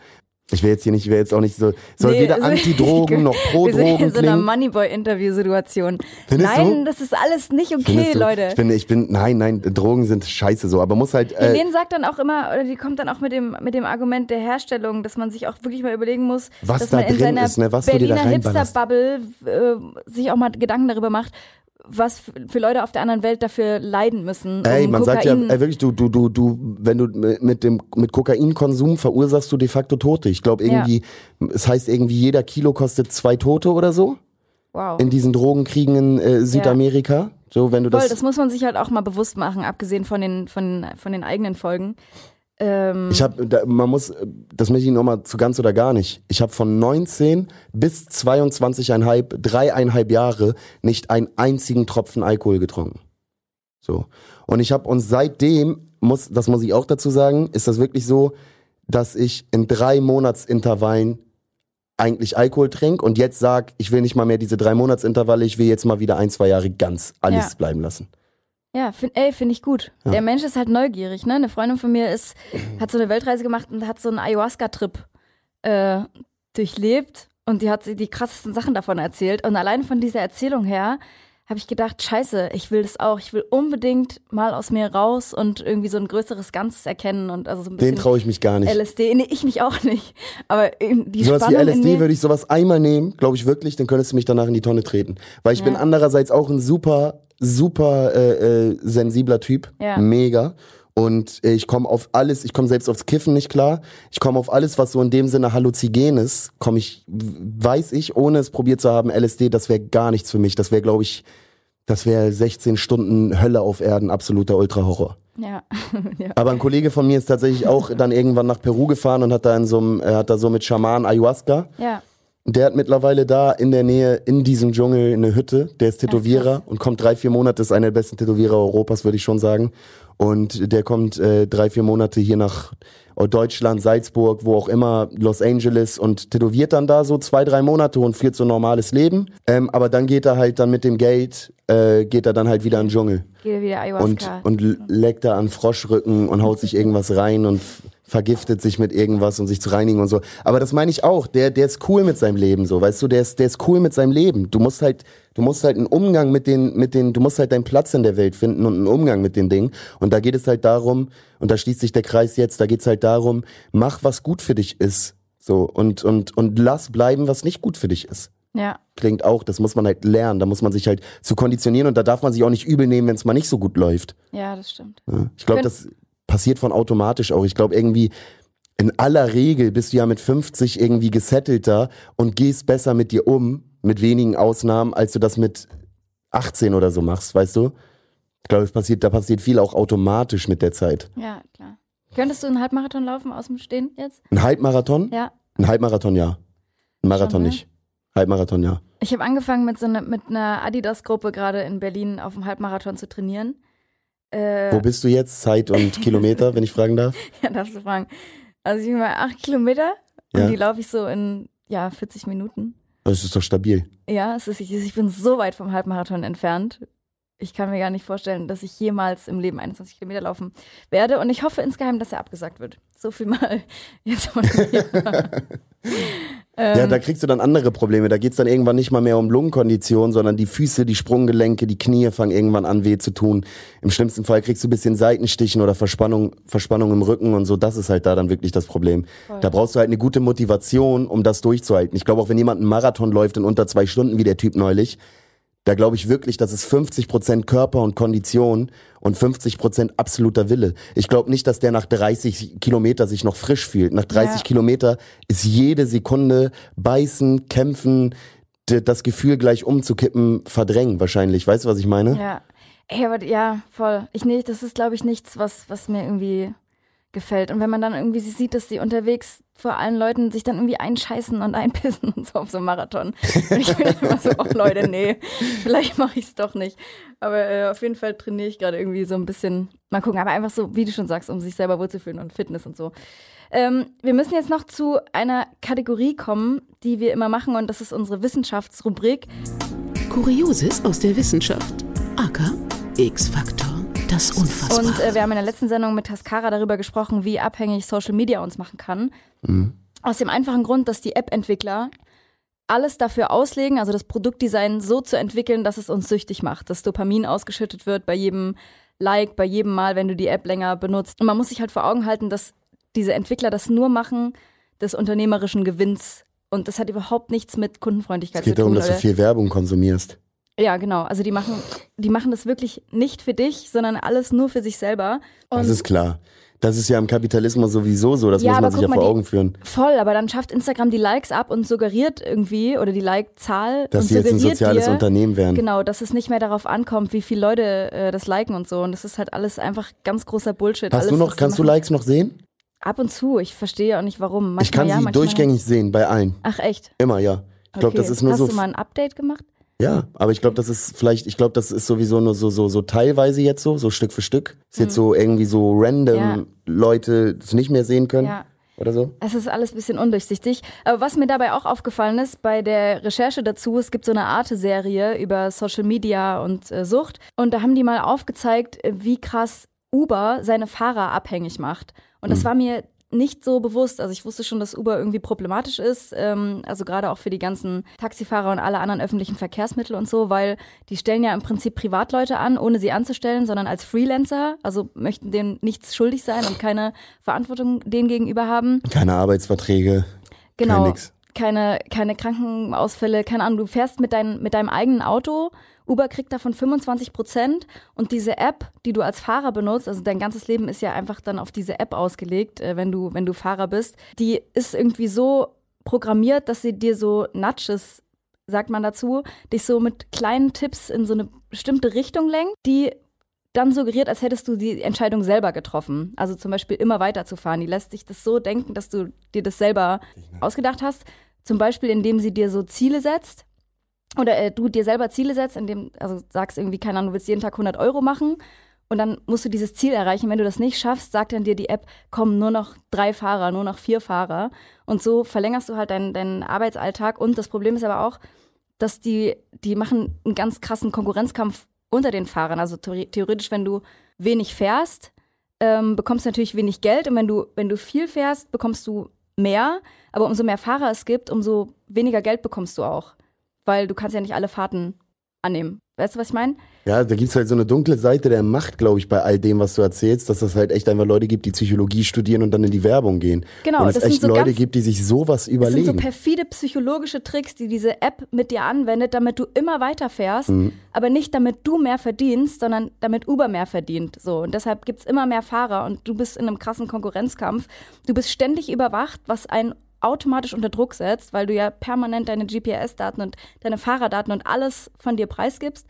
Ich will jetzt hier nicht, ich will jetzt auch nicht so, soll Nee, weder Anti-Drogen noch Wir sind Pro-Drogen in so einer. Moneyboy-Interview-Situation. Nein, du? das ist alles nicht okay? Leute. Ich finde, ich bin, nein, nein, Drogen sind scheiße so, aber muss halt, äh, Helene sagt dann auch immer, oder die kommt dann auch mit dem, mit dem Argument der Herstellung, dass man sich auch wirklich mal überlegen muss, Was dass da man in drin seiner ist, ne, was Berliner. Hipster-Bubble äh, sich auch mal Gedanken darüber macht, was für Leute auf der anderen Welt dafür leiden müssen. Ey, um man Kokain. sagt ja, ey, wirklich, du, du, du, du, wenn du mit dem, mit Kokainkonsum verursachst du de facto Tote. Ich glaube irgendwie, es heißt irgendwie, jeder Kilo kostet zwei Tote oder so wow. in diesen Drogenkriegen in äh, Südamerika. So, wenn du Voll, das, das muss man sich halt auch mal bewusst machen, abgesehen von den, von, von den eigenen Folgen. Ähm, ich habe, man muss, das möchte ich nochmal zu ganz oder gar nicht. Ich habe von 19 bis 22,5, dreieinhalb Jahre nicht einen einzigen Tropfen Alkohol getrunken. So. Und ich habe, und seitdem, muss, das muss ich auch dazu sagen, ist das wirklich so, dass ich in drei Monatsintervallen eigentlich Alkohol trinke und jetzt sag, ich will nicht mal mehr diese drei Monatsintervalle, ich will jetzt mal wieder ein, zwei Jahre ganz alles Ja. bleiben lassen. Ja, find, ey, finde ich gut. Ja. Der Mensch ist halt neugierig, ne? Eine Freundin von mir ist, hat so eine Weltreise gemacht und hat so einen Ayahuasca-Trip äh, durchlebt und die hat sie die krassesten Sachen davon erzählt. Und allein von dieser Erzählung her habe ich gedacht, scheiße, ich will das auch. Ich will unbedingt mal aus mir raus und irgendwie so ein größeres Ganzes erkennen und also so ein Den bisschen traue ich mich gar nicht. LSD. Nee, ich mich auch nicht. Aber die wie Spannung in LSD mir, würde ich sowas einmal nehmen, glaube ich wirklich, dann könntest du mich danach in die Tonne treten. Weil ich Ja. bin andererseits auch ein super, super äh, äh, sensibler Typ. Ja. Mega. Und äh, ich komme auf alles, ich komme selbst aufs Kiffen nicht klar. Ich komme auf alles, was so in dem Sinne halluzinogen ist, komme ich, weiß ich, ohne es probiert zu haben, LSD, das wäre gar nichts für mich. Das wäre, glaube ich, das wäre 16 Stunden Hölle auf Erden, absoluter Ultra-Horror. Ja. ja. Aber ein Kollege von mir ist tatsächlich auch dann irgendwann nach Peru gefahren und hat da in so einem, er hat da so mit Schaman Ayahuasca. Ja. Der hat mittlerweile da in der Nähe, in diesem Dschungel, eine Hütte. Der ist Tätowierer und kommt drei, vier Monate, ist einer der besten Tätowierer Europas, würde ich schon sagen. Und der kommt äh, drei, vier Monate hier nach Deutschland, Salzburg, wo auch immer, Los Angeles und tätowiert dann da so zwei, drei Monate und führt so ein normales Leben. Ähm, aber dann geht er halt dann mit dem Geld, äh, geht er dann halt wieder in den Dschungel Geht wieder und, Ayahuasca. und l- leckt da an Froschrücken und haut sich irgendwas rein und vergiftet sich mit irgendwas, um sich zu reinigen und so. Aber das meine ich auch. Der, der ist cool mit seinem Leben, so, weißt du, der ist, der ist cool mit seinem Leben. Du musst halt, du musst halt einen Umgang mit den, mit den, du musst halt deinen Platz in der Welt finden und einen Umgang mit den Dingen. Und da geht es halt darum, und da schließt sich der Kreis jetzt, da geht es halt darum, mach, was gut für dich ist. So, und, und, und lass bleiben, was nicht gut für dich ist ja. klingt auch, das muss man halt lernen, da muss man sich halt zu konditionieren und da darf man sich auch nicht übel nehmen, wenn es mal nicht so gut läuft. ja, das stimmt. Ja. Ich glaube, das passiert von automatisch auch. Ich glaube irgendwie, in aller Regel bist du ja mit 50 irgendwie gesettelter und gehst besser mit dir um, mit wenigen Ausnahmen, als du das mit 18 oder so machst, weißt du? Ich glaube, es passiert, da passiert viel auch automatisch mit der Zeit. Ja, klar. Könntest du einen Halbmarathon laufen aus dem Stehen jetzt? Ein Halbmarathon? Ja. Ein Halbmarathon, ja. Ein Marathon Schon, ne? nicht. Halbmarathon, ja. Ich habe angefangen mit so ne, mit einer Adidas-Gruppe gerade in Berlin auf dem Halbmarathon zu trainieren. Äh, Wo bist du jetzt? Zeit und Kilometer, wenn ich fragen darf? ja, darfst du fragen. Also ich bin mal acht Kilometer und Ja. die laufe ich so in ja 40 Minuten. Das ist doch stabil. Ja, es ist, ich, ich bin so weit vom Halbmarathon entfernt. Ich kann mir gar nicht vorstellen, dass ich jemals im Leben 21 Kilometer laufen werde. Und ich hoffe insgeheim, dass er abgesagt wird. So viel mal jetzt von mir. ähm, Ja, da kriegst du dann andere Probleme. Da geht's dann irgendwann nicht mal mehr um Lungenkondition, sondern die Füße, die Sprunggelenke, die Knie fangen irgendwann an weh zu tun. Im schlimmsten Fall kriegst du ein bisschen Seitenstichen oder Verspannung, Verspannung im Rücken und so. Das ist halt da dann wirklich das Problem. Da brauchst du halt eine gute Motivation, um das durchzuhalten. Ich glaube, auch wenn jemand einen Marathon läuft in unter zwei Stunden, wie der Typ neulich, da glaube ich wirklich, das ist 50% Körper und Kondition und 50% absoluter Wille. Ich glaube nicht, dass der nach 30 Kilometer sich noch frisch fühlt. Nach 30 Ja. Kilometer ist jede Sekunde beißen, kämpfen, das Gefühl gleich umzukippen, verdrängen wahrscheinlich. Weißt du, was ich meine? Ja. Ey, aber ja, voll. Ich nicht, das ist, glaube ich, nichts, was, was mir irgendwie gefällt. Und wenn man dann irgendwie sieht, dass die unterwegs vor allen Leuten sich dann irgendwie einscheißen und einpissen und so auf so einem Marathon. Und ich bin immer so, oh Leute, nee, vielleicht mache ich es doch nicht. Aber äh, auf jeden Fall trainiere ich gerade irgendwie so ein bisschen, mal gucken, aber einfach so, wie du schon sagst, um sich selber wohlzufühlen und Fitness und so. Ähm, wir müssen jetzt noch zu einer Kategorie kommen, die wir immer machen und das ist unsere Wissenschaftsrubrik. Kurioses aus der Wissenschaft. AK X-Faktor. Das Unfassbare. Und äh, wir haben in der letzten Sendung mit Tascara darüber gesprochen, wie abhängig Social Media uns machen kann. Mhm. Aus dem einfachen Grund, dass die App-Entwickler alles dafür auslegen, also das Produktdesign so zu entwickeln, dass es uns süchtig macht, dass Dopamin ausgeschüttet wird bei jedem Like, bei jedem Mal, wenn du die App länger benutzt. Und man muss sich halt vor Augen halten, dass diese Entwickler das nur machen des unternehmerischen Gewinns. Und das hat überhaupt nichts mit Kundenfreundlichkeit Es geht zu tun. darum, dass du viel Werbung konsumierst. Ja, genau. Also die machen, die machen das wirklich nicht für dich, sondern alles nur für sich selber. Und Das ist klar. Das ist ja im Kapitalismus sowieso so, das Ja, muss man sich ja vor mal, Augen führen. voll, aber dann schafft Instagram die Likes ab und suggeriert irgendwie, oder die Like-Zahl Dass sie jetzt ein soziales dir, Unternehmen werden. Genau, dass es nicht mehr darauf ankommt, wie viele Leute äh, das liken und so. Und das ist halt alles einfach ganz großer Bullshit. Hast alles, du noch, kannst du. Likes noch sehen? Ab und zu. Ich verstehe auch nicht warum. Manchmal ich kann ja, sie durchgängig sehen, bei allen. Ach echt? Immer, ja. Ich glaube, Okay. das ist nur Hast so. du mal ein Update gemacht? Ja, aber ich glaube, das ist vielleicht, ich glaube, das ist sowieso nur so, so, so teilweise jetzt so, so Stück für Stück. Ist jetzt so irgendwie so random Mhm. Ja. Leute das nicht mehr sehen können Ja. oder so. Es ist alles ein bisschen undurchsichtig. Aber was mir dabei auch aufgefallen ist, bei der Recherche dazu, es gibt so eine Arte-Serie über Social Media und äh, Sucht. Und da haben die mal aufgezeigt, wie krass Uber seine Fahrer abhängig macht. Und das war mir nicht so bewusst. Also ich wusste schon, dass Uber irgendwie problematisch ist, ähm, also gerade auch für die ganzen Taxifahrer und alle anderen öffentlichen Verkehrsmittel und so, weil die stellen ja im Prinzip Privatleute an, ohne sie anzustellen, sondern als Freelancer, also möchten denen nichts schuldig sein und keine Verantwortung denen gegenüber haben. Keine Arbeitsverträge, Genau. kein nix. Keine, keine Krankenausfälle, keine Ahnung, du fährst mit, dein, mit deinem eigenen Auto, Uber kriegt davon 25 Prozent und diese App, die du als Fahrer benutzt, also dein ganzes Leben ist ja einfach dann auf diese App ausgelegt, äh, wenn du, wenn du Fahrer bist, die ist irgendwie so programmiert, dass sie dir so Nudges, sagt man dazu, dich so mit kleinen Tipps in so eine bestimmte Richtung lenkt, die dann suggeriert, als hättest du die Entscheidung selber getroffen. Also zum Beispiel immer weiterzufahren. Die lässt dich das so denken, dass du dir das selber ausgedacht hast. Zum Beispiel, indem sie dir so Ziele setzt. Oder äh, du dir selber Ziele setzt, indem, also sagst irgendwie, keine Ahnung, du willst jeden Tag 100 Euro machen. Und dann musst du dieses Ziel erreichen. Wenn du das nicht schaffst, sagt dann dir die App, kommen nur noch drei Fahrer, nur noch vier Fahrer. Und so verlängerst du halt deinen, deinen Arbeitsalltag. Und das Problem ist aber auch, dass die, die machen einen ganz krassen Konkurrenzkampf unter den Fahrern. Also theore- theoretisch, wenn du wenig fährst, ähm, bekommst du natürlich wenig Geld. Und wenn du, wenn du viel fährst, bekommst du mehr. Aber umso mehr Fahrer es gibt, umso weniger Geld bekommst du auch. Weil du kannst ja nicht alle Fahrten annehmen. Weißt du, was ich meine? Ja, da gibt's halt so eine dunkle Seite der Macht, glaube ich, bei all dem, was du erzählst, dass das halt echt einfach Leute gibt, die Psychologie studieren und dann in die Werbung gehen. Genau, und es das sind echt so Leute ganz- gibt, die sich sowas Das sind überlegen. so perfide psychologische Tricks, die diese App mit dir anwendet, damit du immer weiter fährst, Mhm. aber nicht damit du mehr verdienst, sondern damit Uber mehr verdient. So und deshalb gibt's immer mehr Fahrer und du bist in einem krassen Konkurrenzkampf. Du bist ständig überwacht, was einen automatisch unter Druck setzt, weil du ja permanent deine GPS-Daten und deine Fahrerdaten und alles von dir preisgibst.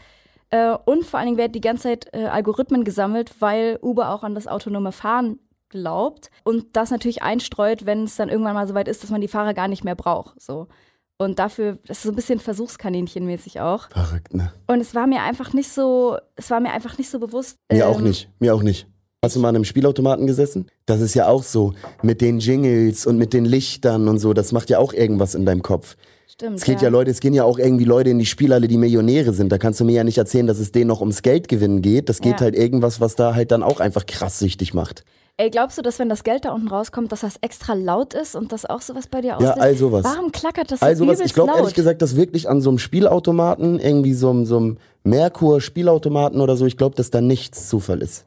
Äh, und vor allen Dingen werden die ganze Zeit äh, Algorithmen gesammelt, weil Uber auch an das autonome Fahren glaubt und das natürlich einstreut, wenn es dann irgendwann mal so weit ist, dass man die Fahrer gar nicht mehr braucht. So. Und dafür, das ist so ein bisschen Versuchskaninchenmäßig auch. Verrückt, ne? Und es war mir einfach nicht so, es war mir einfach nicht so bewusst. Mir auch ähm, nicht, mir auch nicht. Hast du mal an einem Spielautomaten gesessen? Das ist ja auch so, mit den Jingles und mit den Lichtern und so, das macht ja auch irgendwas in deinem Kopf. Stimmt. Es geht ja. Leute, es gehen ja auch irgendwie Leute in die Spielhalle, die Millionäre sind. Da kannst du mir ja nicht erzählen, dass es denen noch ums Geldgewinnen geht. Das geht Ja. halt irgendwas, was da halt dann auch einfach krass süchtig macht. Ey, glaubst du, dass wenn das Geld da unten rauskommt, dass das extra laut ist und das auch sowas bei dir Ja, auslöst? all sowas. Warum klackert das so Also was, übelst ich glaube ehrlich gesagt, dass wirklich an so einem Spielautomaten, irgendwie so, einem- so einem Merkur-Spielautomaten oder so, ich glaube, dass da nichts Zufall ist.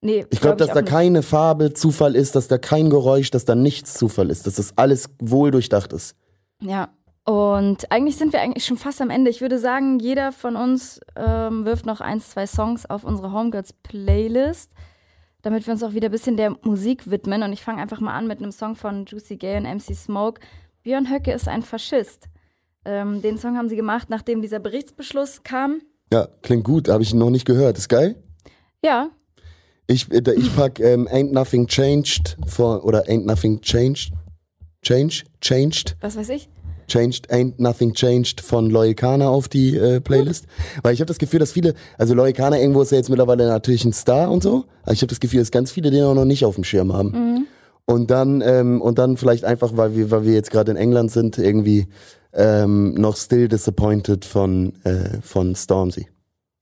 Nee, Ich glaube, dass auch da nicht. keine Farbe Zufall ist, dass da kein Geräusch, dass da nichts Zufall ist, dass das alles wohl durchdacht ist. Ja. Und eigentlich sind wir eigentlich schon fast am Ende. Ich würde sagen, jeder von uns ähm, wirft noch eins, zwei Songs auf unsere Homegirls Playlist, damit wir uns auch wieder ein bisschen der Musik widmen. Und ich fange einfach mal an mit einem Song von Juicy Gay und MC Smoke. Björn Höcke ist ein Faschist. Ähm, den Song haben sie gemacht, nachdem dieser Berichtsbeschluss kam. Ja, klingt gut, habe ich noch nicht gehört. Ist geil. Ja, Ich, äh, ich pack ähm, Ain't Nothing Changed vor, oder Ain't Nothing Changed. Change? Changed? was weiß ich. Changed, Ain't Nothing Changed von Loyal Kana auf die äh, Playlist. Weil ich habe das Gefühl, dass viele, also Loyal Kana irgendwo ist ja jetzt mittlerweile natürlich ein Star und so, aber ich habe das Gefühl, dass ganz viele den auch noch nicht auf dem Schirm haben. Und dann, ähm, und dann vielleicht einfach, weil wir, weil wir jetzt gerade in England sind, irgendwie ähm, noch Still Disappointed von, äh, von Stormzy.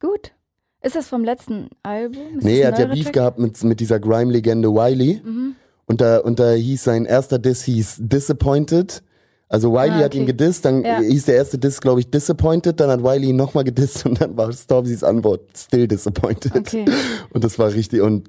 Gut. Ist das vom letzten Album? Ist Nee, er hat ja Beef Track? gehabt mit, mit dieser Grime-Legende Wiley. Mhm. Und da, und da hieß sein erster Diss hieß Disappointed. Also Wiley Ah, hat ihn okay. gedisst, dann Ja. hieß der erste Diss, glaube ich, Disappointed, dann hat Wiley ihn nochmal gedisst und dann war Stormzys Antwort Still Disappointed. Okay. Und das war richtig und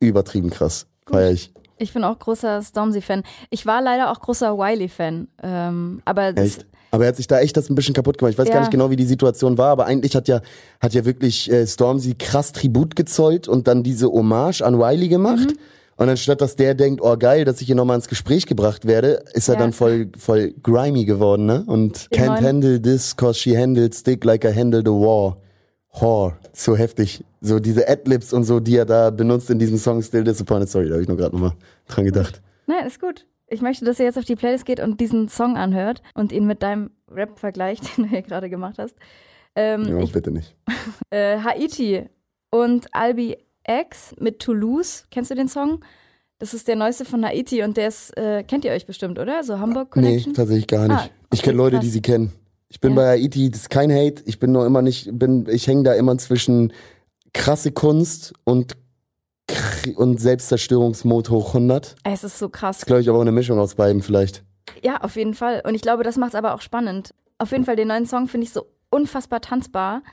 übertrieben krass. Feier ich. Ich bin auch großer Stormzy-Fan. Ich war leider auch großer Wiley-Fan. Ähm, aber Echt. Aber er hat sich da echt das ein bisschen kaputt gemacht. Ich weiß Ja. gar nicht genau, wie die Situation war, aber eigentlich hat ja, hat ja wirklich äh, Stormzy krass Tribut gezollt und dann diese Hommage an Wiley gemacht. Mhm. Und anstatt dass der denkt, oh geil, dass ich hier nochmal ins Gespräch gebracht werde, ist er Ja. dann voll, voll grimy geworden, ne? Und Den can't handle this cause she handled stick like I handle the war. Whore. So heftig. So diese Adlibs und so, die er da benutzt in diesem Song Still Disappointed. Sorry, da habe ich nur gerade nochmal dran gedacht. nein, ist gut. Ich möchte, dass ihr jetzt auf die Playlist geht und diesen Song anhört und ihn mit deinem Rap vergleicht, den du hier gerade gemacht hast. Ähm, Ja, ich, bitte nicht. äh, Haiti und Albi X mit Toulouse. Kennst du den Song? Das ist der neueste von Haiti und der ist, äh, kennt ihr euch bestimmt, oder? So Hamburg Nee, Connection? tatsächlich gar nicht. Ah, ich okay, kenne Leute, krass. die sie kennen. Ich bin Ja. bei Haiti, das ist kein Hate. Ich bin noch immer nicht, bin, ich hänge da immer zwischen krasse Kunst und, und Selbstzerstörungsmod hoch 100. Es ist so krass. Das glaube ich aber auch eine Mischung aus beiden vielleicht. Ja, auf jeden Fall. Und ich glaube, das macht es aber auch spannend. Auf jeden Fall, den neuen Song finde ich so unfassbar tanzbar.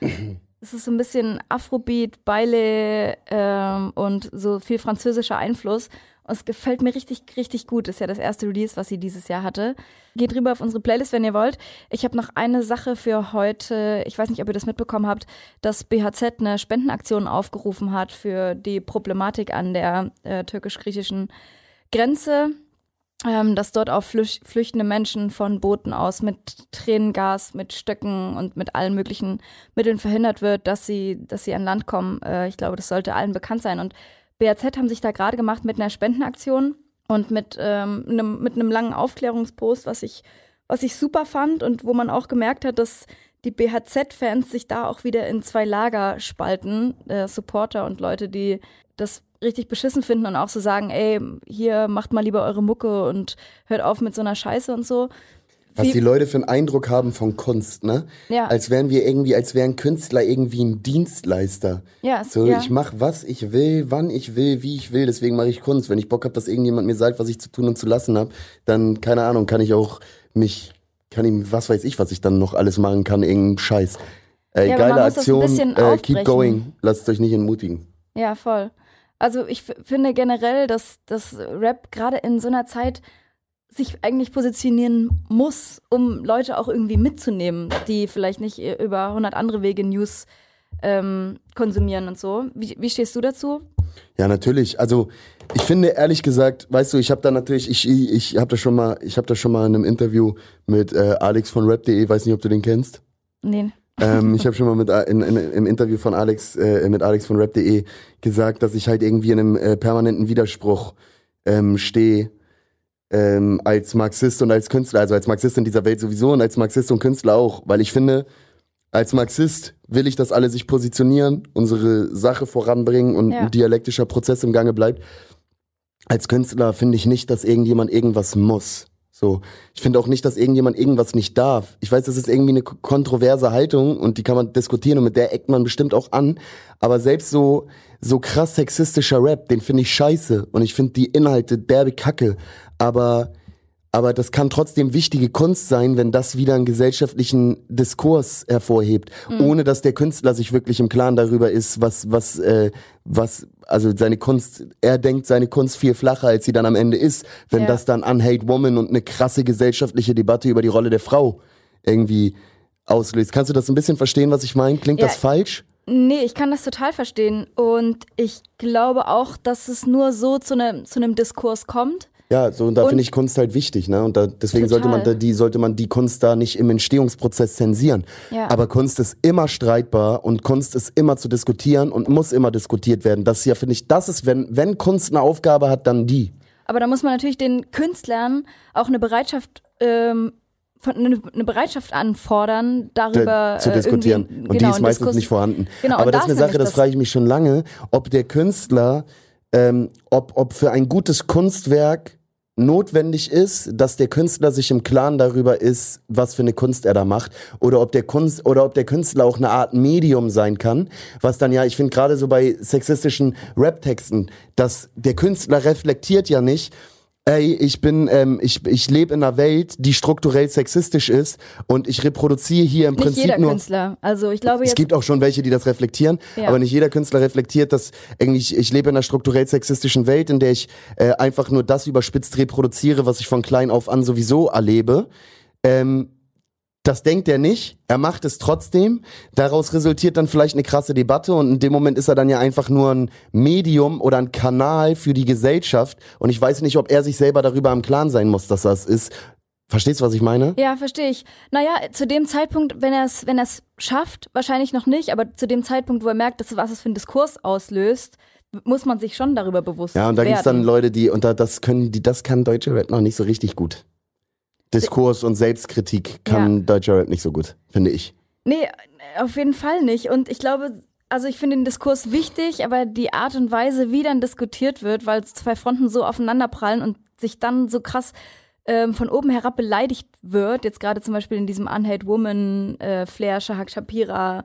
Es ist so ein bisschen Afrobeat, Baile ähm, und so viel französischer Einfluss. Und es gefällt mir richtig, richtig gut. Ist ja das erste Release, was sie dieses Jahr hatte. Geht rüber auf unsere Playlist, wenn ihr wollt. Ich habe noch eine Sache für heute. Ich weiß nicht, ob ihr das mitbekommen habt, dass BHZ eine Spendenaktion aufgerufen hat für die Problematik an der äh, türkisch-griechischen Grenze ähm, dass dort auch flüch flüchtende Menschen von Booten aus mit Tränengas, mit Stöcken und mit allen möglichen Mitteln verhindert wird, dass sie, dass sie an Land kommen. Äh, ich glaube, das sollte allen bekannt sein. Und BAZ haben sich da gerade gemacht mit einer Spendenaktion und mit ähm, einem mit einem langen Aufklärungspost, was ich was ich super fand und wo man auch gemerkt hat, dass die BHZ-Fans sich da auch wieder in zwei Lager spalten, äh, Supporter und Leute, die das richtig beschissen finden und auch so sagen, ey, hier macht mal lieber eure Mucke und hört auf mit so einer Scheiße und so. Was Wie- die Leute für einen Eindruck haben von Kunst, ne? Ja. Als wären wir irgendwie, als wären Künstler irgendwie ein Dienstleister. Ja, So, ja. ich mach was ich will, wann ich will, wie ich will, deswegen mache ich Kunst. Wenn ich Bock habe, dass irgendjemand mir sagt, was ich zu tun und zu lassen habe, dann, keine Ahnung, kann ich auch mich, kann ihm, was weiß ich, was ich dann noch alles machen kann, irgendein Scheiß. Äh, Ja, geile das Aktion, äh, keep going, lasst euch nicht entmutigen. Ja, voll. Also ich finde generell, dass, dass Rap gerade in so einer Zeit sich eigentlich positionieren muss, um Leute auch irgendwie mitzunehmen, die vielleicht nicht über 100 andere Wege News ähm, konsumieren und so. Wie, wie stehst du dazu? Ja, natürlich. Also ich finde ehrlich gesagt, weißt du, ich habe da natürlich, ich, ich habe da schon mal, ich habe da schon mal in einem Interview mit äh, Alex von Rap.de, weiß nicht, ob du den kennst. Nee. ähm, ich habe schon mal mit, in, in, im Interview von Alex, äh, mit Alex von Rap.de gesagt, dass ich halt irgendwie in einem äh, permanenten Widerspruch ähm, stehe ähm, als Marxist und als Künstler, also als Marxist in dieser Welt sowieso und als Marxist und Künstler auch, weil ich finde, als Marxist will ich, dass alle sich positionieren, unsere Sache voranbringen und Ja. ein dialektischer Prozess im Gange bleibt. Als Künstler finde ich nicht, dass irgendjemand irgendwas muss. So, ich finde auch nicht, dass irgendjemand irgendwas nicht darf. Ich weiß, das ist irgendwie eine ko- kontroverse Haltung und die kann man diskutieren und mit der eckt man bestimmt auch an. Aber selbst so so krass sexistischer Rap, den finde ich scheiße und ich finde die Inhalte derbe Kacke. Aber aber das kann trotzdem wichtige Kunst sein, wenn das wieder einen gesellschaftlichen Diskurs hervorhebt, ohne dass der Künstler sich wirklich im Klaren darüber ist, was, was, äh, was, also seine Kunst, er denkt seine Kunst viel flacher, als sie dann am Ende ist, wenn Ja. das dann an Hate Woman und eine krasse gesellschaftliche Debatte über die Rolle der Frau irgendwie auslöst. Kannst du das ein bisschen verstehen, was ich meine? Klingt Ja. das falsch? Nee, ich kann das total verstehen. Und ich glaube auch, dass es nur so zu einem zu einem Diskurs kommt. Ja, so und da finde ich Kunst halt wichtig, ne? Und da, deswegen sollte man Total. da, die sollte man die Kunst da nicht im Entstehungsprozess zensieren. Ja. Aber Kunst ist immer streitbar und Kunst ist immer zu diskutieren und muss immer diskutiert werden. Das ist ja finde ich, das ist wenn wenn Kunst eine Aufgabe hat, dann die. Aber da muss man natürlich den Künstlern auch eine Bereitschaft, ähm, eine, eine Bereitschaft anfordern, darüber zu äh, diskutieren. irgendwie- und die genau, ist meistens Diskurs- nicht vorhanden. Genau, Aber das ist eine Sache, nämlich das frage ich mich schon lange, ob der Künstler, ähm, ob, ob für ein gutes Kunstwerk notwendig ist, dass der Künstler sich im Klaren darüber ist, was für eine Kunst er da macht oder ob der Kunst oder ob der Künstler auch eine Art Medium sein kann, was dann ja, ich finde gerade so bei sexistischen Rap-Texten, dass der Künstler reflektiert ja nicht, ey, ich bin, ähm, ich, ich lebe in einer Welt, die strukturell sexistisch ist und ich reproduziere hier im Nicht Prinzip jeder nur. Künstler. Also ich glaube Es gibt auch schon welche, die das reflektieren, Ja. aber nicht jeder Künstler reflektiert, dass eigentlich ich lebe in einer strukturell sexistischen Welt, in der ich äh, einfach nur das überspitzt reproduziere, was ich von klein auf an sowieso erlebe. Ähm, das denkt er nicht, er macht es trotzdem. Daraus resultiert dann vielleicht eine krasse Debatte und in dem Moment ist er dann ja einfach nur ein Medium oder ein Kanal für die Gesellschaft und ich weiß nicht, ob er sich selber darüber im Klaren sein muss, dass das ist. Verstehst du, was ich meine? Ja, verstehe ich. Naja, zu dem Zeitpunkt, wenn er es wenn er's schafft, wahrscheinlich noch nicht, aber zu dem Zeitpunkt, wo er merkt, dass, was es für einen Diskurs auslöst, muss man sich schon darüber bewusst Ja, und da werden. gibt's dann Leute, die, und da, das können, die, das kann deutsche Rap noch nicht so richtig gut. Diskurs und Selbstkritik kann deutscher Rap nicht so gut, finde ich. Nee, auf jeden Fall nicht. Und ich glaube, also ich finde den Diskurs wichtig, aber die Art und Weise, wie dann diskutiert wird, weil zwei Fronten so aufeinanderprallen und sich dann so krass ähm, von oben herab beleidigt wird, jetzt gerade zum Beispiel in diesem Unhate Woman, äh, Flair, Shahak Shapira,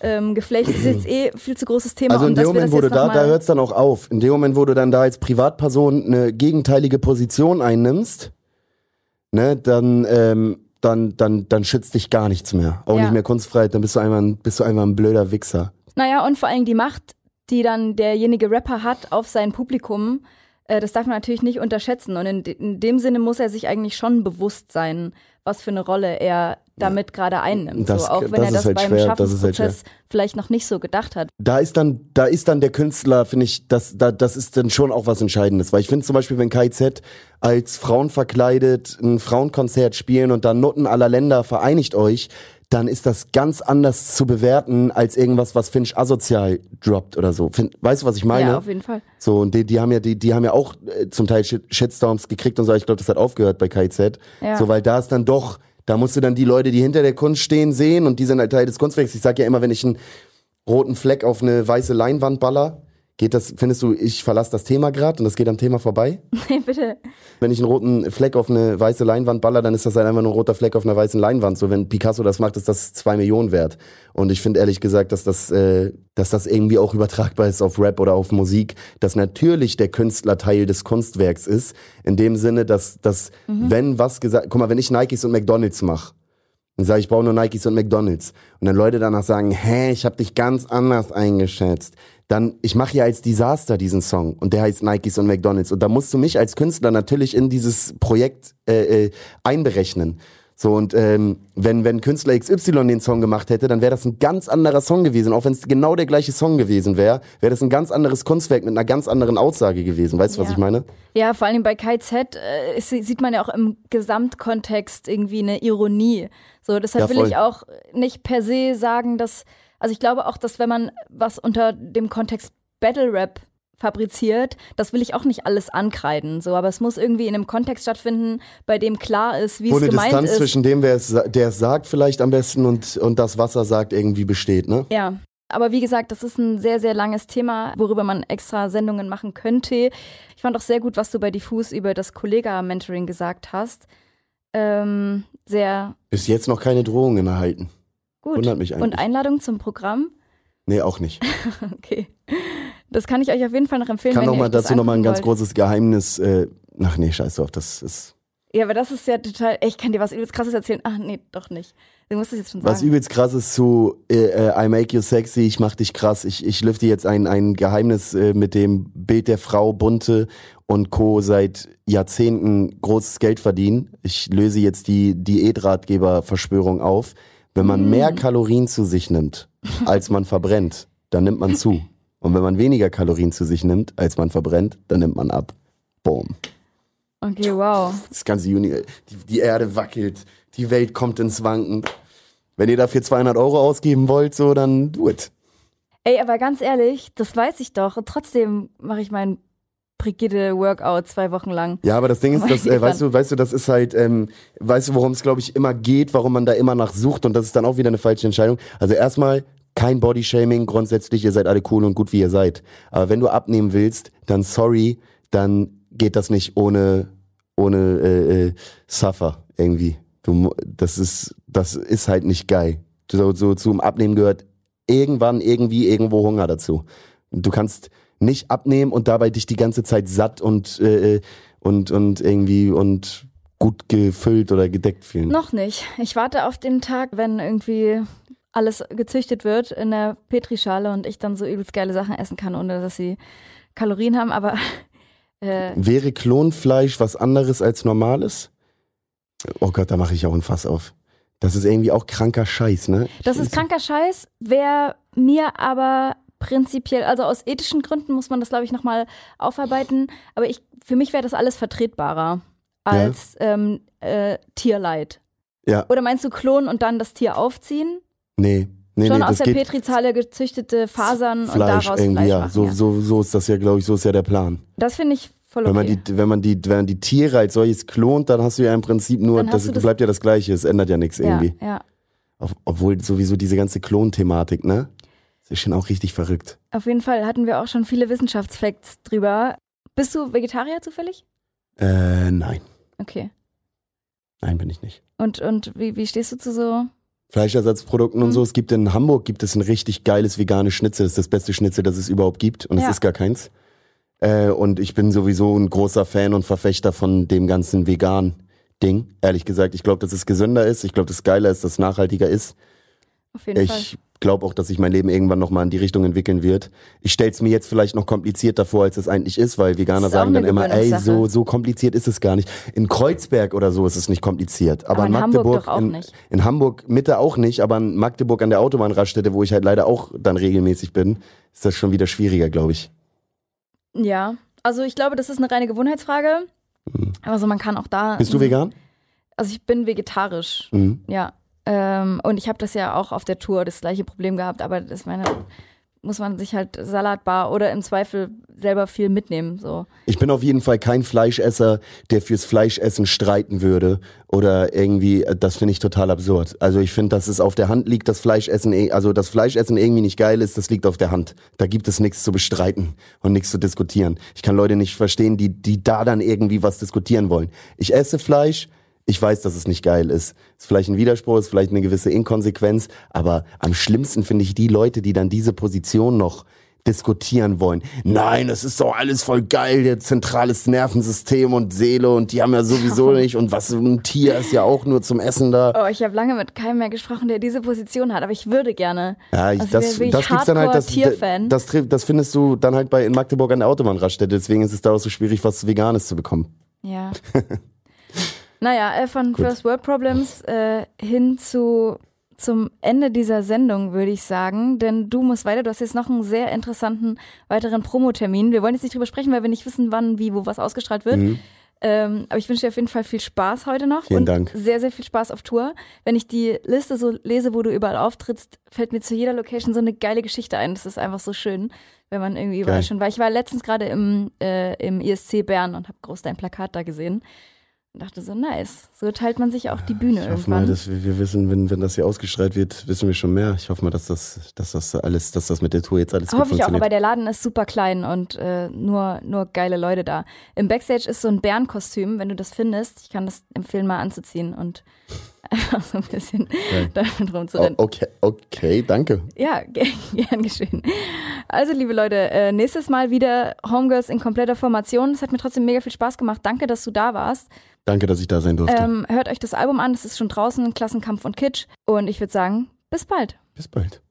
ähm, Geflecht, ist jetzt eh viel zu großes Thema. Also in dem Moment, wo du da, da mal- hört's dann auch auf. In dem Moment, wo du dann da als Privatperson eine gegenteilige Position einnimmst, ne, dann, ähm, dann, dann, dann schützt dich gar nichts mehr. Auch Ja. nicht mehr Kunstfreiheit, dann bist du einmal, ein- bist du einmal ein blöder Wichser. Naja, und vor allem die Macht, die dann derjenige Rapper hat auf sein Publikum, äh, das darf man natürlich nicht unterschätzen. Und in, de in dem Sinne muss er sich eigentlich schon bewusst sein, was für eine Rolle er damit gerade einnimmt. Das- so, auch wenn das er das halt beim schwer, halt Schaffensprozess vielleicht noch nicht so gedacht hat. da ist dann, da ist dann der Künstler, finde ich, das, da, das ist dann schon auch was Entscheidendes. Weil ich finde zum Beispiel, wenn KZ als Frauen verkleidet ein Frauenkonzert spielen und dann Nutten aller Länder vereinigt euch, dann ist das ganz anders zu bewerten als irgendwas, was Finch asozial droppt oder so. Weißt du, was ich meine? Ja, auf jeden Fall. So, und die, die haben ja, die, die haben ja auch äh, zum Teil Shit, Shitstorms gekriegt und so, ich glaube, das hat aufgehört bei KZ. Ja. So, weil da ist dann doch, da musst du dann die Leute, die hinter der Kunst stehen, sehen und die sind halt Teil des Kunstwerks. Ich sag ja immer, wenn ich einen roten Fleck auf eine weiße Leinwand baller, geht das, findest du, ich verlasse das Thema gerade und das geht am Thema vorbei? Nee, bitte. Wenn ich einen roten Fleck auf eine weiße Leinwand baller, dann ist das halt einfach nur ein roter Fleck auf einer weißen Leinwand. So, wenn Picasso das macht, ist das zwei Millionen wert. Und ich finde ehrlich gesagt, dass das, äh, dass das irgendwie auch übertragbar ist auf Rap oder auf Musik, dass natürlich der Künstler Teil des Kunstwerks ist. In dem Sinne, dass, dass wenn was gesagt, guck mal, wenn ich Nikes und McDonalds mache, und sage, ich brauche nur Nikes und McDonalds. Und dann Leute danach sagen, hä, ich habe dich ganz anders eingeschätzt. Dann, ich mache ja als Desaster diesen Song und der heißt Nikes und McDonalds. Und da musst du mich als Künstler natürlich in dieses Projekt äh, äh, einberechnen. So, und ähm, wenn, wenn Künstler XY den Song gemacht hätte, dann wäre das ein ganz anderer Song gewesen. Auch wenn es genau der gleiche Song gewesen wäre, wäre das ein ganz anderes Kunstwerk mit einer ganz anderen Aussage gewesen. Weißt du, was Ja. ich meine? Ja, vor allem bei KZ äh, ist, sieht man ja auch im Gesamtkontext irgendwie eine Ironie. So, deshalb Ja, will ich auch nicht per se sagen, dass, also ich glaube auch, dass wenn man was unter dem Kontext Battle Rap fabriziert, das will ich auch nicht alles ankreiden, so, aber es muss irgendwie in einem Kontext stattfinden, bei dem klar ist, wie Wo es eine gemeint Distanz ist. zwischen dem, wer es, der es sagt, vielleicht am besten und, und das, was er sagt, irgendwie besteht, ne? Ja. Aber wie gesagt, das ist ein sehr, sehr langes Thema, worüber man extra Sendungen machen könnte. Ich fand auch sehr gut, was du bei Diffus über das Kollega-Mentoring gesagt hast. Ähm, sehr Bis jetzt noch keine Drohungen erhalten. Gut. Wundert mich Und eigentlich. Einladung zum Programm? Nee, auch nicht. Okay. Das kann ich euch auf jeden Fall noch empfehlen. Kann wenn noch mal dazu noch mal ein ganz wollt. großes Geheimnis. Äh, ach nee, scheiß drauf, das ist. Ja, aber das ist ja total. Ich kann dir was übelst krasses erzählen. Ach nee, doch nicht. Du musst es jetzt schon sagen. Was übelst krass ist zu äh, äh, I make you sexy, ich mach dich krass. Ich, ich lüfte jetzt ein, ein Geheimnis äh, mit dem Bild der Frau Bunte und Co. seit Jahrzehnten großes Geld verdienen. Ich löse jetzt die Diätratgeber-Verschwörung auf. Wenn man mehr Kalorien zu sich nimmt, als man verbrennt, dann nimmt man zu. Und wenn man weniger Kalorien zu sich nimmt, als man verbrennt, dann nimmt man ab. Boom. Okay, wow. Das ganze Uni, die, die Erde wackelt, die Welt kommt ins Wanken. Wenn ihr dafür 200 Euro ausgeben wollt, so, dann do it. Ey, aber ganz ehrlich, das weiß ich doch. Und trotzdem mache ich mein Brigitte-Workout zwei Wochen lang. Ja, aber das Ding ist, Weil das, äh, weißt du, weißt du, das ist halt, ähm, weißt du, worum es, glaube ich, immer geht, warum man da immer nach sucht und das ist dann auch wieder eine falsche Entscheidung. Also erstmal, kein Bodyshaming, grundsätzlich, ihr seid alle cool und gut, wie ihr seid. Aber wenn du abnehmen willst, dann sorry, dann geht das nicht ohne ohne äh, äh, Suffer irgendwie. Du, das ist, das ist halt nicht geil. So, so zum Abnehmen gehört irgendwann irgendwie irgendwo Hunger dazu. Du kannst nicht abnehmen und dabei dich die ganze Zeit satt und äh, und und irgendwie und gut gefüllt oder gedeckt fühlen. Noch nicht. Ich warte auf den Tag, wenn irgendwie alles gezüchtet wird in der Petrischale und ich dann so übelst geile Sachen essen kann, ohne dass sie Kalorien haben, aber äh, Wäre Klonfleisch was anderes als normales? Oh Gott, da mache ich auch ein Fass auf. Das ist irgendwie auch kranker Scheiß, ne? das ist kranker Scheiß, wäre mir aber prinzipiell, also aus ethischen Gründen muss man das, glaube ich, nochmal aufarbeiten, aber ich, für mich wäre das alles vertretbarer als ähm, äh, Tierleid. Ja, Oder meinst du klonen und dann das Tier aufziehen? nee. Nee, Schon nee, aus der geht Petrizale gezüchtete Fasern und Fleisch daraus irgendwie, Fleisch ja. machen. So, ja. so, so ist das ja, glaube ich, so ist ja der Plan. Das finde ich voll okay. Wenn man die, wenn man die, wenn man die Tiere als solches klont, dann hast du ja im Prinzip nur, das, du das- bleibt ja das Gleiche, es ändert ja nichts ja, irgendwie. ja. Ob, obwohl sowieso diese ganze Klon-Thematik, ne? Das ist schon auch richtig verrückt. Auf jeden Fall hatten wir auch schon viele Wissenschaftsfacts drüber. Bist du Vegetarier zufällig? Äh, nein. Okay. Nein, bin ich nicht. Und, und wie, wie stehst du zu so? Fleischersatzprodukten und Mhm. so. Es gibt in Hamburg gibt es ein richtig geiles veganes Schnitzel. Das ist das beste Schnitzel, das es überhaupt gibt. Und Ja. es ist gar keins. Äh, und ich bin sowieso ein großer Fan und Verfechter von dem ganzen vegan Ding. Ehrlich gesagt, ich glaube, dass es gesünder ist. Ich glaube, dass es geiler ist, dass es nachhaltiger ist. Auf jeden Fall. Ich glaube auch, dass sich mein Leben irgendwann nochmal in die Richtung entwickeln wird. Ich stelle es mir jetzt vielleicht noch komplizierter vor, als es eigentlich ist, weil Veganer sagen dann immer, ey, so, so kompliziert ist es gar nicht. In Kreuzberg oder so ist es nicht kompliziert. Aber, Aber in in Hamburg Magdeburg, auch in, nicht. in Hamburg Mitte auch nicht, aber in Magdeburg an der Autobahnraststätte, wo ich halt leider auch dann regelmäßig bin, ist das schon wieder schwieriger, glaube ich. Ja. Also ich glaube, das ist eine reine Gewohnheitsfrage. Also man kann auch da. Mhm. Bist du vegan? Also ich bin vegetarisch. Mhm. Ja. Ähm, und ich habe das ja auch auf der Tour das gleiche Problem gehabt, aber das meine, muss man sich halt Salatbar oder im Zweifel selber viel mitnehmen. So. Ich bin auf jeden Fall kein Fleischesser, der fürs Fleischessen streiten würde oder irgendwie, das finde ich total absurd. Also ich finde, dass es auf der Hand liegt, dass Fleischessen, eh- also das Fleischessen irgendwie nicht geil ist, das liegt auf der Hand. Da gibt es nichts zu bestreiten und nichts zu diskutieren. Ich kann Leute nicht verstehen, die, die da dann irgendwie was diskutieren wollen. Ich esse Fleisch, ich weiß, dass es nicht geil ist. Ist vielleicht ein Widerspruch, ist vielleicht eine gewisse Inkonsequenz, aber am schlimmsten finde ich die Leute, die dann diese Position noch diskutieren wollen. Nein, das ist doch alles voll geil, der zentrales Nervensystem und Seele und die haben ja sowieso nicht und was ein Tier ist ja auch nur zum Essen da. Oh, ich habe lange mit keinem mehr gesprochen, der diese Position hat, aber ich würde gerne. Ja, ich, Also das, das gibt's dann halt, das, das, trifft- das findest du dann halt bei in Magdeburg an der Autobahnraststätte, deswegen ist es da auch so schwierig, was Veganes zu bekommen. Ja. naja, äh, von Gut. First World Problems äh, hin zu zum Ende dieser Sendung, würde ich sagen. Denn du musst weiter. Du hast jetzt noch einen sehr interessanten weiteren Promotermin. Wir wollen jetzt nicht drüber sprechen, weil wir nicht wissen, wann, wie, wo was ausgestrahlt wird. Mhm. Ähm, aber ich wünsche dir auf jeden Fall viel Spaß heute noch. Vielen und Dank. Sehr, sehr viel Spaß auf Tour. Wenn ich die Liste so lese, wo du überall auftrittst, fällt mir zu jeder Location so eine geile Geschichte ein. Das ist einfach so schön, wenn man irgendwie überall Geil. schon war. Ich war letztens gerade im, äh, im ISC Bern und habe groß dein Plakat da gesehen. Und dachte so, nice. So teilt man sich auch die Bühne Ich hoffe mal, irgendwann. dass wir, wir wissen, wenn, wenn das hier ausgestrahlt wird, wissen wir schon mehr. Ich hoffe mal, dass das, dass das alles, dass das mit der Tour jetzt alles gut Hoffe ich auch, funktioniert. aber der Laden ist super klein und äh, nur, nur geile Leute da. Im Backstage ist so ein Bärenkostüm, wenn du das findest. Ich kann das empfehlen, mal anzuziehen und einfach so ein bisschen Geil. damit rumzurennen. okay, okay, danke. Ja, ge- gern geschehen. Also, liebe Leute, äh, nächstes Mal wieder Homegirls in kompletter Formation. Es hat mir trotzdem mega viel Spaß gemacht. Danke, dass du da warst. Danke, dass ich da sein durfte. Ähm, hört euch das Album an, es ist schon draußen, Klassenkampf und Kitsch. Und ich würde sagen, bis bald. Bis bald.